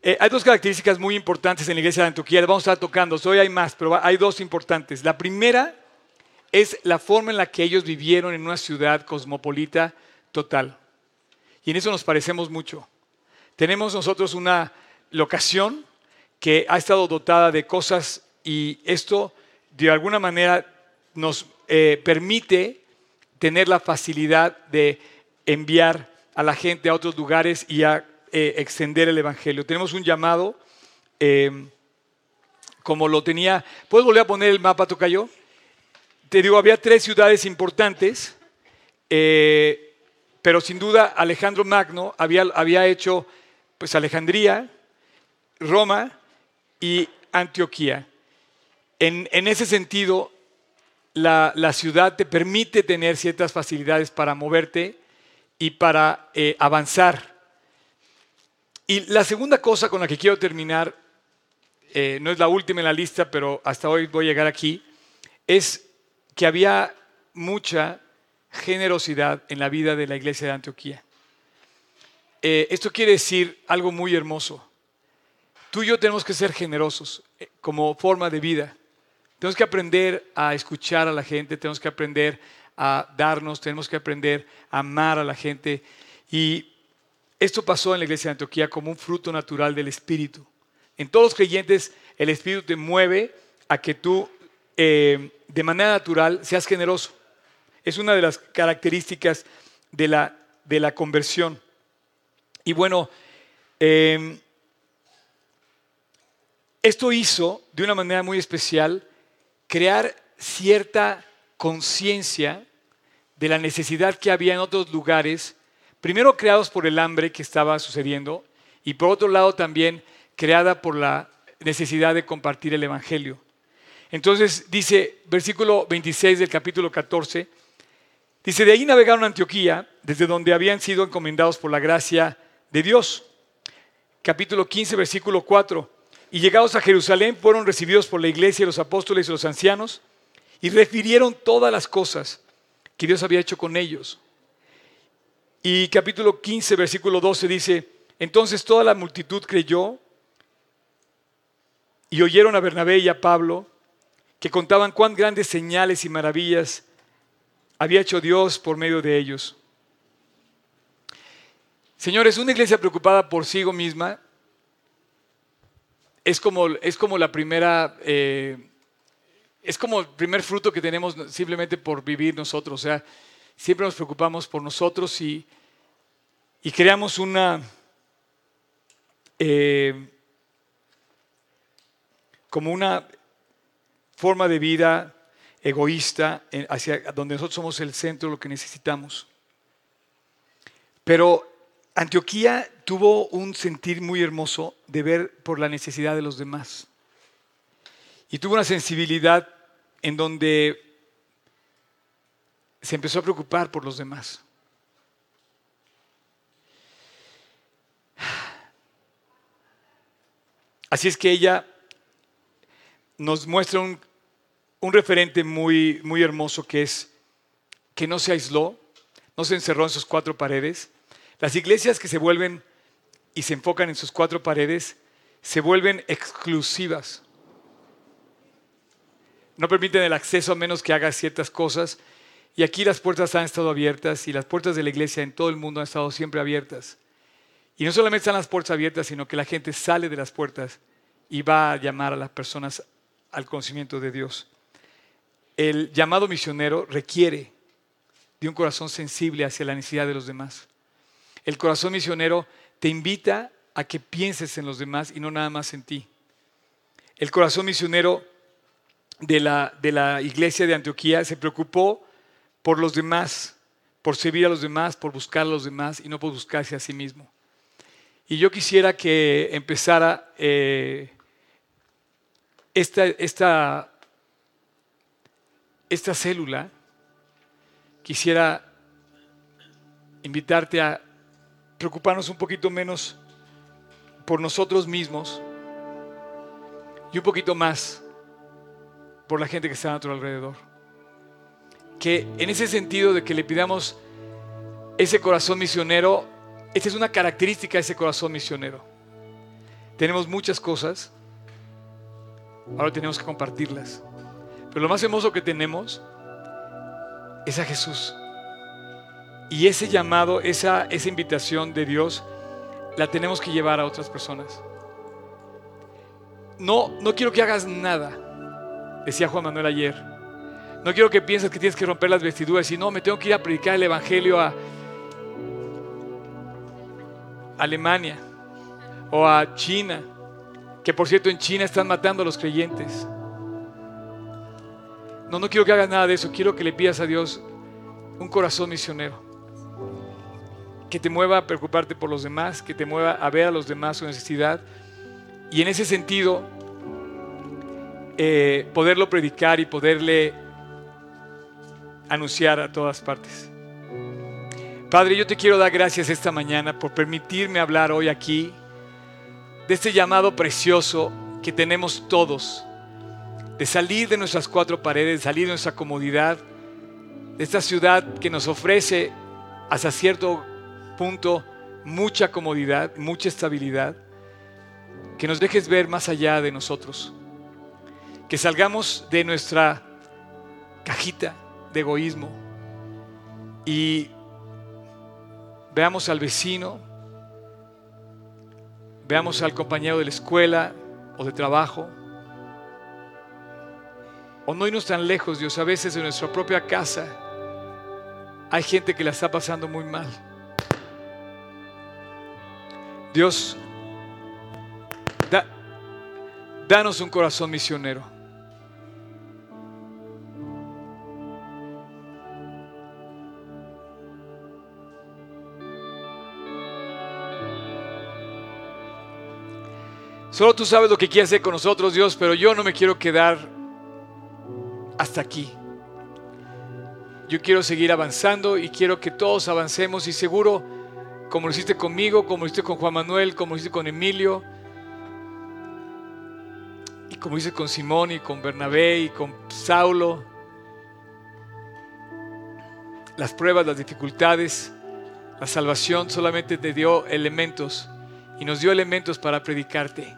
Eh, hay dos características muy importantes en la iglesia de Antioquía, vamos a estar tocando, hoy hay más, pero hay dos importantes. La primera es la forma en la que ellos vivieron en una ciudad cosmopolita total. Y en eso nos parecemos mucho. Tenemos nosotros una locación que ha estado dotada de cosas y esto de alguna manera nos eh, permite tener la facilidad de enviar a la gente a otros lugares y a eh, extender el Evangelio. Tenemos un llamado, eh, como lo tenía, ¿puedes volver a poner el mapa, Tocayo? te digo, había tres ciudades importantes, eh, pero sin duda Alejandro Magno había, había hecho pues Alejandría, Roma y Antioquía. En, ese sentido, la, ciudad te permite tener ciertas facilidades para moverte y para eh, avanzar. Y la segunda cosa con la que quiero terminar, eh, no es la última en la lista, pero hasta hoy voy a llegar aquí, es que había mucha generosidad en la vida de la iglesia de Antioquía. Eh, esto quiere decir algo muy hermoso. Tú y yo tenemos que ser generosos como forma de vida. Tenemos que aprender a escuchar a la gente, tenemos que aprender a darnos, tenemos que aprender a amar a la gente. Y esto pasó en la iglesia de Antioquía como un fruto natural del Espíritu. En todos los creyentes el Espíritu te mueve a que tú eh, de manera natural seas generoso. Es una de las características de la, de la conversión. Y bueno, em, esto hizo de una manera muy especial crear cierta conciencia de la necesidad que había en otros lugares, primero creados por el hambre que estaba sucediendo y por otro lado también creada por la necesidad de compartir el Evangelio. Entonces dice, versículo 26 del capítulo 14, dice, de ahí navegaron a Antioquía, desde donde habían sido encomendados por la gracia de Dios. Capítulo 15, versículo 4. Y llegados a Jerusalén fueron recibidos por la iglesia, los apóstoles y los ancianos, y refirieron todas las cosas que Dios había hecho con ellos. Y capítulo 15, versículo 12 dice, entonces toda la multitud creyó y oyeron a Bernabé y a Pablo, que contaban cuán grandes señales y maravillas había hecho Dios por medio de ellos. Señores, una iglesia preocupada por sí misma es como, es como la primera, eh, es como el primer fruto que tenemos simplemente por vivir nosotros. O sea, siempre nos preocupamos por nosotros y, y creamos una, eh, como una forma de vida egoísta hacia donde nosotros somos el centro de lo que necesitamos. Pero Antioquía tuvo un sentir muy hermoso de ver por la necesidad de los demás. Y tuvo una sensibilidad en donde se empezó a preocupar por los demás. Así es que ella nos muestra un, referente muy, muy hermoso que es que no se aisló, no se encerró en sus cuatro paredes, las iglesias que se vuelven y se enfocan en sus cuatro paredes se vuelven exclusivas. No permiten el acceso a menos que haga ciertas cosas. Y aquí las puertas han estado abiertas y las puertas de la iglesia en todo el mundo han estado siempre abiertas. Y no solamente están las puertas abiertas, sino que la gente sale de las puertas y va a llamar a las personas al conocimiento de Dios. El llamado misionero requiere de un corazón sensible hacia la necesidad de los demás. El corazón misionero te invita a que pienses en los demás y no nada más en ti. El corazón misionero de la, de la iglesia de Antioquía se preocupó por los demás, por servir a los demás, por buscar a los demás y no por buscarse a sí mismo. Y yo quisiera que empezara eh, esta, esta, esta célula, quisiera invitarte a preocuparnos un poquito menos por nosotros mismos y un poquito más por la gente que está a nuestro alrededor. Que en ese sentido de que le pidamos ese corazón misionero, esta es una característica de ese corazón misionero. Tenemos muchas cosas, ahora tenemos que compartirlas. Pero lo más hermoso que tenemos es a Jesús. Y ese llamado, esa, esa invitación de Dios, la tenemos que llevar a otras personas. No, no quiero que hagas nada, decía Juan Manuel ayer. No quiero que pienses que tienes que romper las vestiduras y no, me tengo que ir a predicar el Evangelio a Alemania o a China, que por cierto en China están matando a los creyentes. No, no quiero que hagas nada de eso, quiero que le pidas a Dios un corazón misionero que te mueva a preocuparte por los demás, que te mueva a ver a los demás su necesidad. Y en ese sentido, eh, poderlo predicar y poderle anunciar a todas partes. Padre, yo te quiero dar gracias esta mañana por permitirme hablar hoy aquí de este llamado precioso que tenemos todos, de salir de nuestras cuatro paredes, salir de nuestra comodidad, de esta ciudad que nos ofrece hasta cierto punto mucha comodidad, mucha estabilidad, que nos dejes ver más allá de nosotros, que salgamos de nuestra cajita de egoísmo y veamos al vecino, veamos al compañero de la escuela o de trabajo, o no irnos tan lejos, Dios, a veces en nuestra propia casa hay gente que la está pasando muy mal. Dios, danos un corazón misionero. Solo tú sabes lo que quieres hacer con nosotros, Dios, pero yo no me quiero quedar hasta aquí. Yo quiero seguir avanzando y quiero que todos avancemos y seguro, como lo hiciste conmigo, como lo hiciste con Juan Manuel, como lo hiciste con Emilio, y como hiciste con Simón y con Bernabé y con Saulo, las pruebas, las dificultades, la salvación solamente te dio elementos y nos dio elementos para predicarte.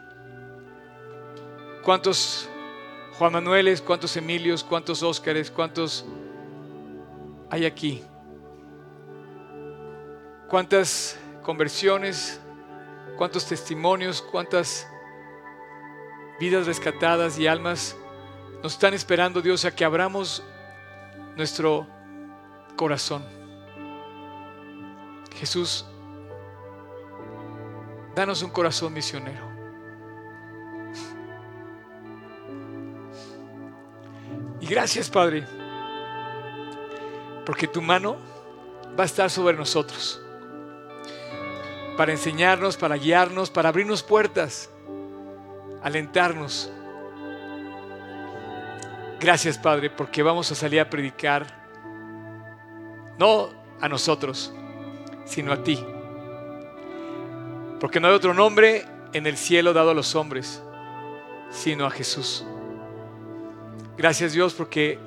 ¿Cuántos Juan Manueles, cuántos Emilios, cuántos Óscares, cuántos hay aquí? ¿Cuántas conversiones, cuántos testimonios, cuántas vidas rescatadas y almas nos están esperando, Dios, a que abramos nuestro corazón? Jesús, danos un corazón misionero. Y gracias, Padre, porque tu mano va a estar sobre nosotros para enseñarnos, para guiarnos, para abrirnos puertas, alentarnos. Gracias, Padre, porque vamos a salir a predicar, no a nosotros, sino a ti. Porque no hay otro nombre en el cielo dado a los hombres, sino a Jesús. Gracias Dios porque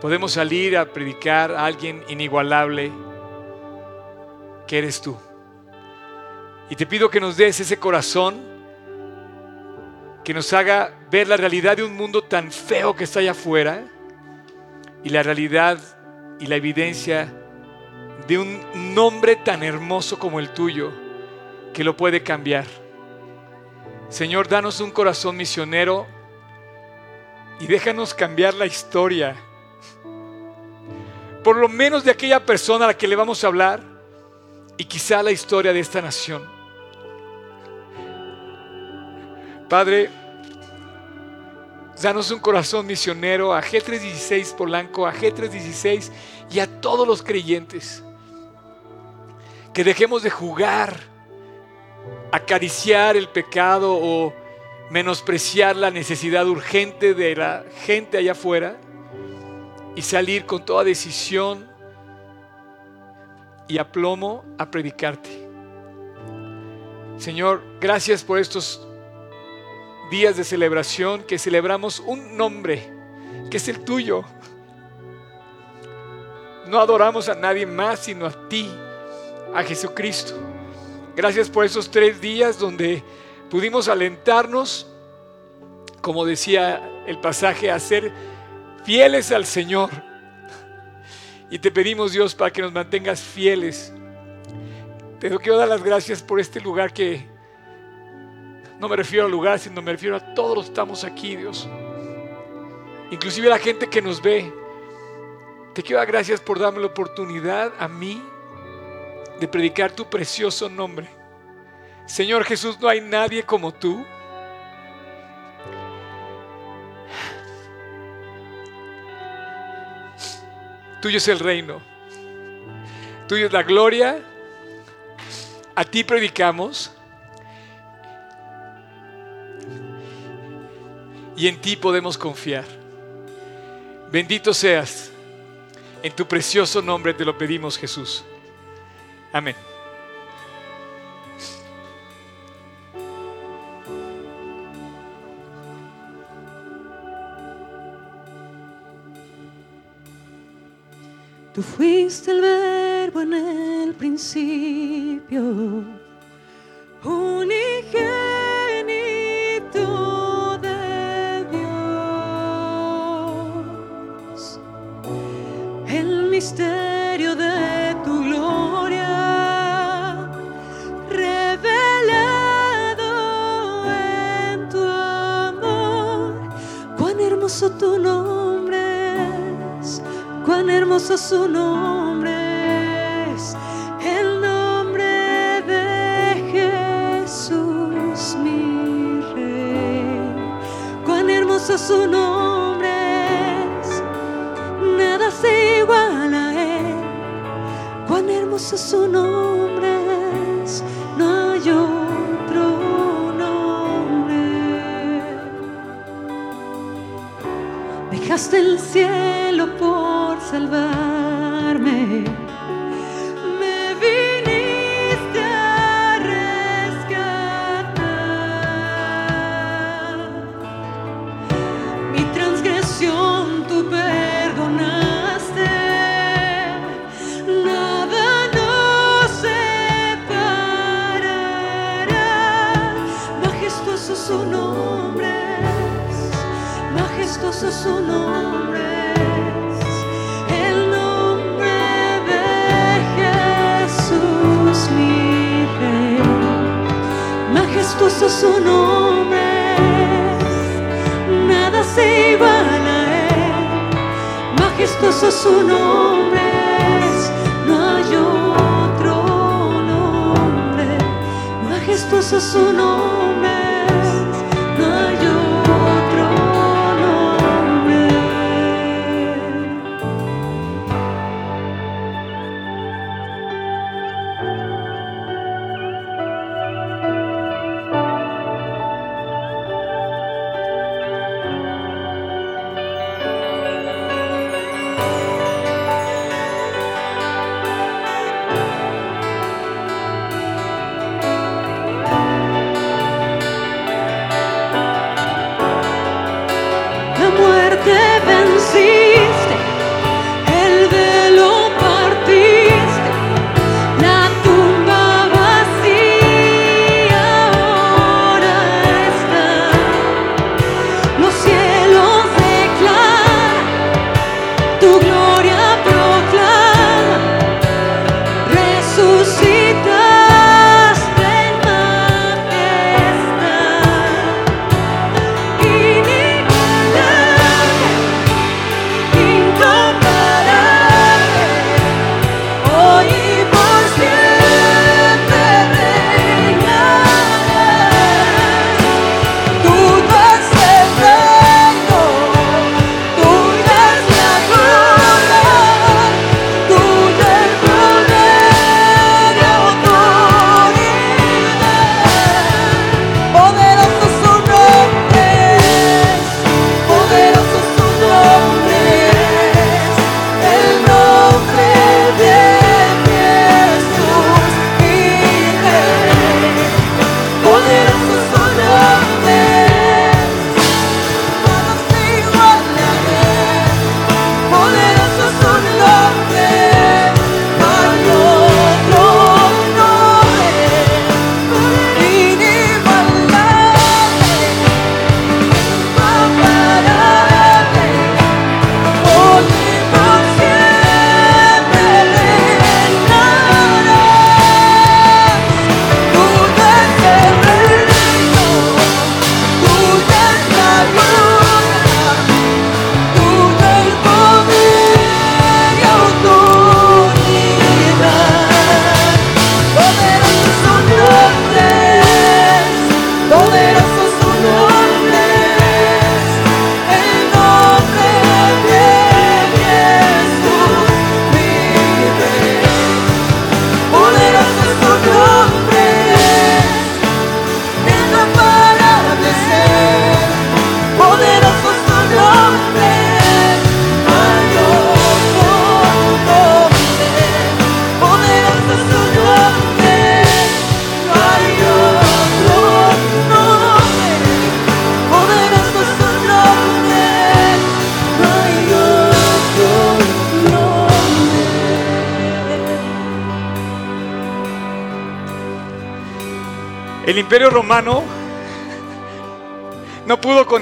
podemos salir a predicar a alguien inigualable eres tú. Y te pido que nos des ese corazón que nos haga ver la realidad de un mundo tan feo que está allá afuera y la realidad y la evidencia de un nombre tan hermoso como el tuyo que lo puede cambiar. Señor, danos un corazón misionero y déjanos cambiar la historia. Por lo menos de aquella persona a la que le vamos a hablar y quizá la historia de esta nación. Padre, danos un corazón misionero a G316 Polanco, a G316 y a todos los creyentes. Que dejemos de jugar, acariciar el pecado o menospreciar la necesidad urgente de la gente allá afuera y salir con toda decisión y aplomo a predicarte. Señor, gracias por estos días de celebración que celebramos un nombre que es el tuyo. No adoramos a nadie más sino a ti, a Jesucristo. Gracias por esos tres días donde pudimos alentarnos, como decía el pasaje, a ser fieles al Señor. Y te pedimos, Dios, para que nos mantengas fieles. Te quiero dar las gracias por este lugar que no me refiero al lugar, sino me refiero a todos los que estamos aquí, Dios. Inclusive a la gente que nos ve. Te quiero dar gracias por darme la oportunidad a mí de predicar tu precioso nombre. Señor Jesús, no hay nadie como tú. Tuyo es el reino. Tuyo es la gloria. A ti predicamos. Y en ti podemos confiar. Bendito seas. En tu precioso nombre te lo pedimos, Jesús. Amén. Tú fuiste el verbo en el principio, unigénito hermoso su nombre es. El nombre de Jesús, mi rey. Cuán hermoso su nombre es nada se iguala a él. Cuán hermoso su nombre es, no hay otro nombre. Dejaste el cielo por salvarme.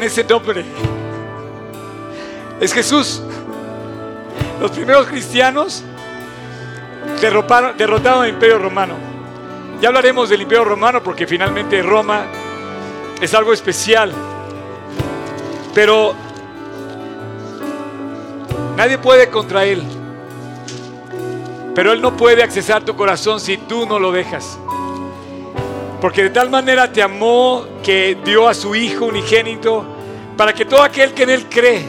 Ese nombre. Es Jesús. Los primeros cristianos derrotaron, derrotaron al imperio romano. Ya hablaremos del imperio romano porque finalmente Roma es algo especial. Pero nadie puede contra él. Pero él no puede accesar tu corazón si tú no lo dejas. Porque de tal manera te amó que dio a su Hijo unigénito para que todo aquel que en Él cree.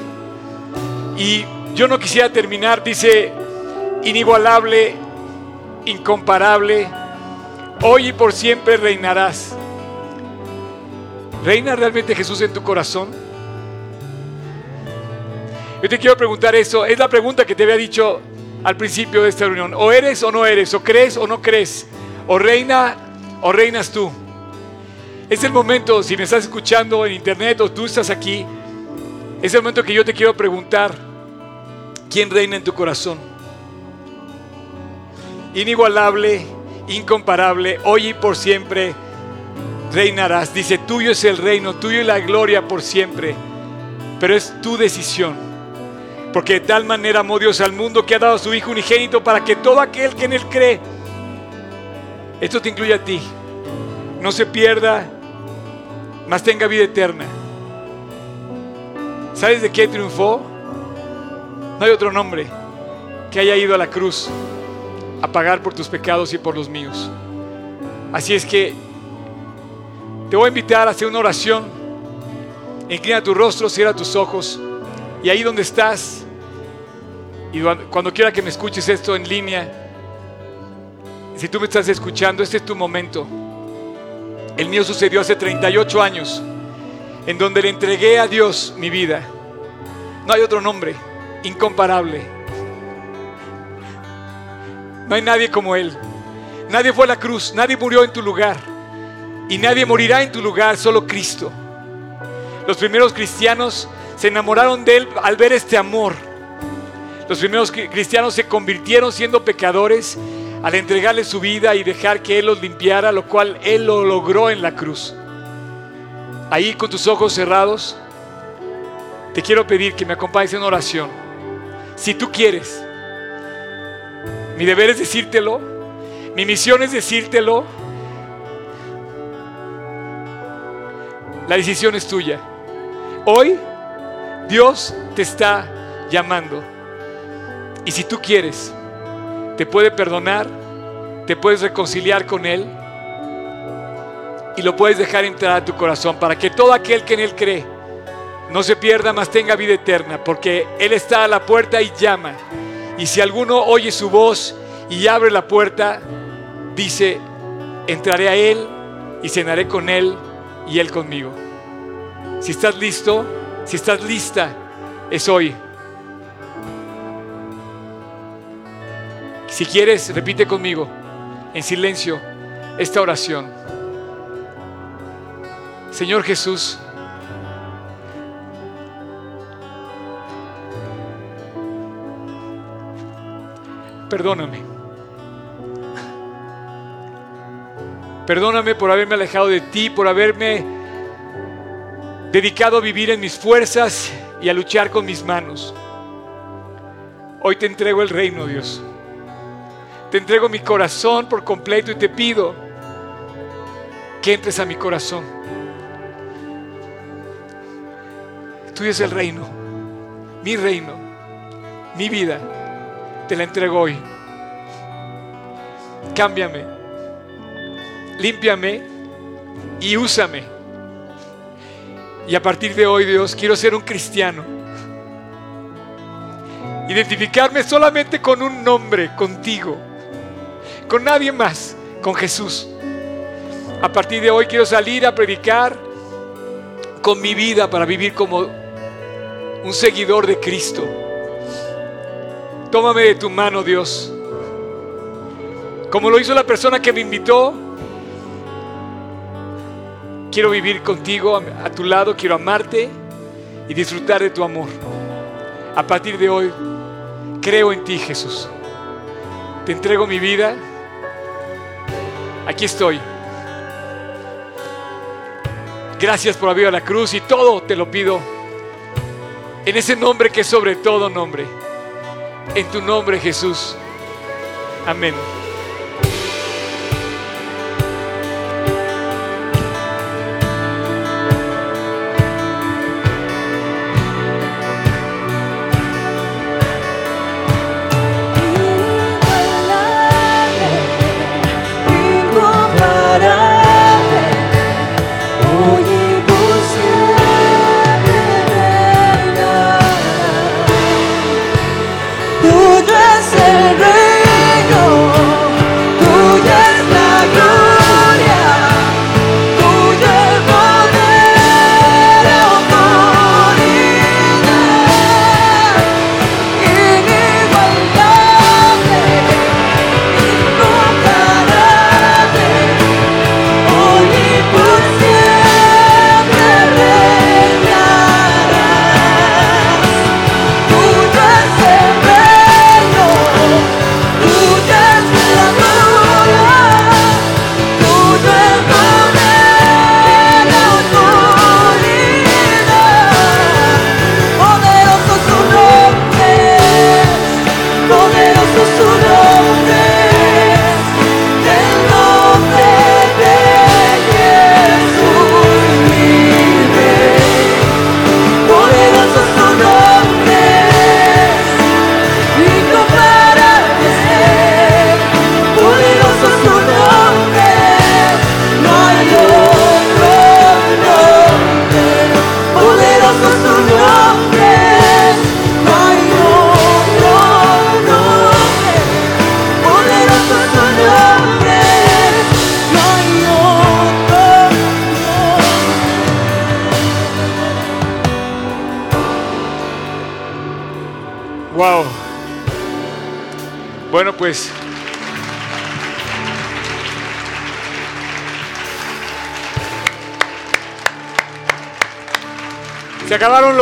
Y yo no quisiera terminar, dice, inigualable, incomparable, hoy y por siempre reinarás. ¿Reina realmente Jesús en tu corazón? Yo te quiero preguntar eso. Es la pregunta que te había dicho al principio de esta reunión. O eres o no eres, o crees o no crees, o reina o reinas tú. Es el momento, si me estás escuchando en internet o tú estás aquí, es el momento que yo te quiero preguntar, ¿quién reina en tu corazón? Inigualable, incomparable, hoy y por siempre reinarás. Dice, tuyo es el reino, tuyo es la gloria por siempre, pero es tu decisión. Porque de tal manera amó Dios al mundo que ha dado a su Hijo unigénito para que todo aquel que en Él cree, esto te incluye a ti, no se pierda, mas tenga vida eterna. ¿Sabes de qué triunfó? No hay otro nombre que haya ido a la cruz a pagar por tus pecados y por los míos. Así es que te voy a invitar a hacer una oración. Inclina tu rostro, cierra tus ojos. Y ahí donde estás, y cuando quiera que me escuches esto en línea, si tú me estás escuchando, este es tu momento. El mío sucedió hace 38 años, en donde le entregué a Dios mi vida. No hay otro nombre, incomparable. No hay nadie como Él. Nadie fue a la cruz, nadie murió en tu lugar. Y nadie morirá en tu lugar, solo Cristo. Los primeros cristianos se enamoraron de Él al ver este amor los primeros cristianos se convirtieron siendo pecadores al entregarle su vida y dejar que Él los limpiara, lo cual Él lo logró en la cruz. Ahí con tus ojos cerrados, te quiero pedir que me acompañes en oración. Si tú quieres, mi deber es decírtelo, mi misión es decírtelo. La decisión es tuya. Hoy Dios te está llamando. Y si tú quieres, te puede perdonar, te puedes reconciliar con Él y lo puedes dejar entrar a tu corazón para que todo aquel que en Él cree no se pierda, mas tenga vida eterna, porque Él está a la puerta y llama. Y si alguno oye su voz y abre la puerta, dice, entraré a Él y cenaré con Él y Él conmigo. Si estás listo, si estás lista, es hoy. Si quieres, repite conmigo en silencio esta oración. Señor Jesús, perdóname. Perdóname por haberme alejado de ti, por haberme dedicado a vivir en mis fuerzas y a luchar con mis manos. Hoy te entrego el reino, Dios. Te entrego mi corazón por completo y te pido que entres a mi corazón. Tuyo es el reino, mi reino, mi vida. Te la entrego hoy. Cámbiame, límpiame y úsame. Y a partir de hoy, Dios, quiero ser un cristiano. Identificarme solamente con un nombre, contigo con nadie más, con Jesús. A partir de hoy quiero salir a predicar con mi vida para vivir como un seguidor de Cristo. Tómame de tu mano, Dios. Como lo hizo la persona que me invitó, quiero vivir contigo a tu lado, quiero amarte y disfrutar de tu amor. A partir de hoy, creo en ti, Jesús. Te entrego mi vida aquí estoy. Gracias por haber la cruz y todo te lo pido. En ese nombre que es sobre todo nombre. En tu nombre Jesús. Amén.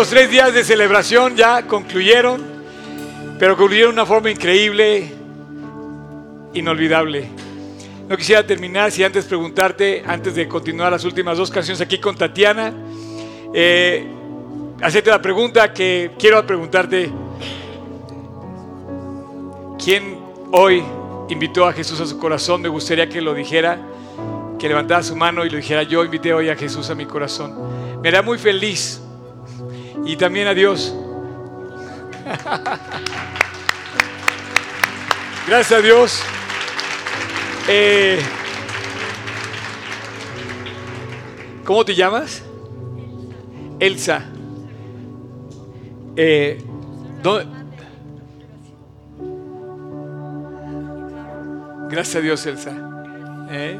Los tres días de celebración, ya concluyeron, pero concluyeron de una forma increíble, inolvidable. No quisiera terminar si antes preguntarte, antes de continuar las últimas dos canciones aquí con Tatiana, eh, hacerte la pregunta que quiero preguntarte. ¿Quién hoy invitó a Jesús a su corazón? Me gustaría que lo dijera, que levantara su mano y lo dijera, yo invité hoy a Jesús a mi corazón. Me hará muy feliz. Y también a Dios. Gracias a Dios. Eh, ¿Cómo te llamas? Elsa. Eh, ¿dónde- Gracias a Dios, Elsa. ¿Eh?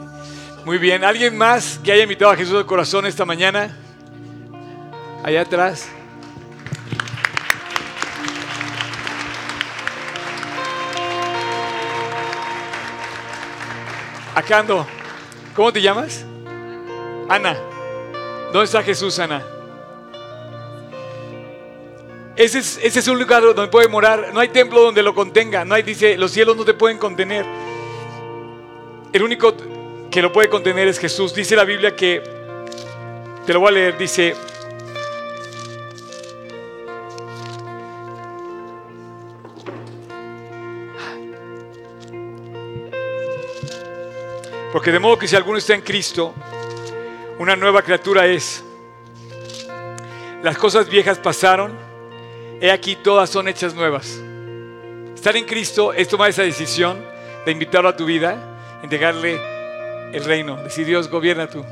Muy bien. ¿Alguien más que haya invitado a Jesús al corazón esta mañana? Allá atrás. Acá ando. ¿Cómo te llamas? Ana. ¿Dónde está Jesús, Ana? Ese es, ese es un lugar donde puede morar. No hay templo donde lo contenga. No hay, dice, los cielos no te pueden contener. El único que lo puede contener es Jesús. Dice la Biblia que, te lo voy a leer, dice, porque de modo que si alguno está en Cristo, una nueva criatura es. Las cosas viejas pasaron, he aquí todas son hechas nuevas. Estar en Cristo es tomar esa decisión de invitarlo a tu vida, entregarle el reino, decir Dios, gobierna tú.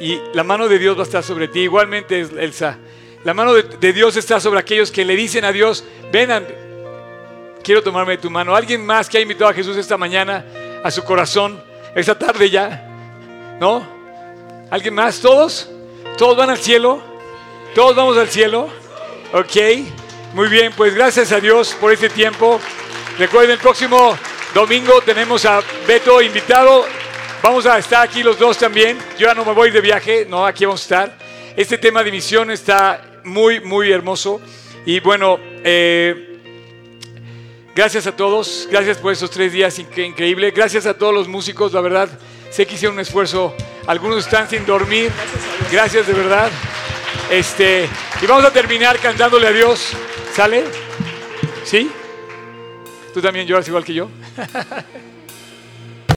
Y la mano de Dios va a estar sobre ti. Igualmente, Elsa, la mano de, Dios está sobre aquellos que le dicen a Dios, ven, quiero tomarme de tu mano. Alguien más que ha invitado a Jesús esta mañana a su corazón, esta tarde ya, ¿no? ¿Alguien más? ¿Todos? ¿Todos van al cielo? ¿Todos vamos al cielo? Ok, muy bien, pues gracias a Dios por este tiempo. Recuerden, el próximo domingo tenemos a Beto invitado. Vamos a estar aquí los dos también. Yo ya no me voy de viaje, no, aquí vamos a estar. Este tema de misión está muy, muy hermoso. Y bueno, eh, gracias a todos. Gracias por esos tres días incre- increíbles. Gracias a todos los músicos, la verdad. Sé que hicieron un esfuerzo. Algunos están sin dormir. Gracias de verdad. Este, y vamos a terminar cantándole a Dios. ¿Sale? ¿Sí? ¿Tú también lloras igual que yo?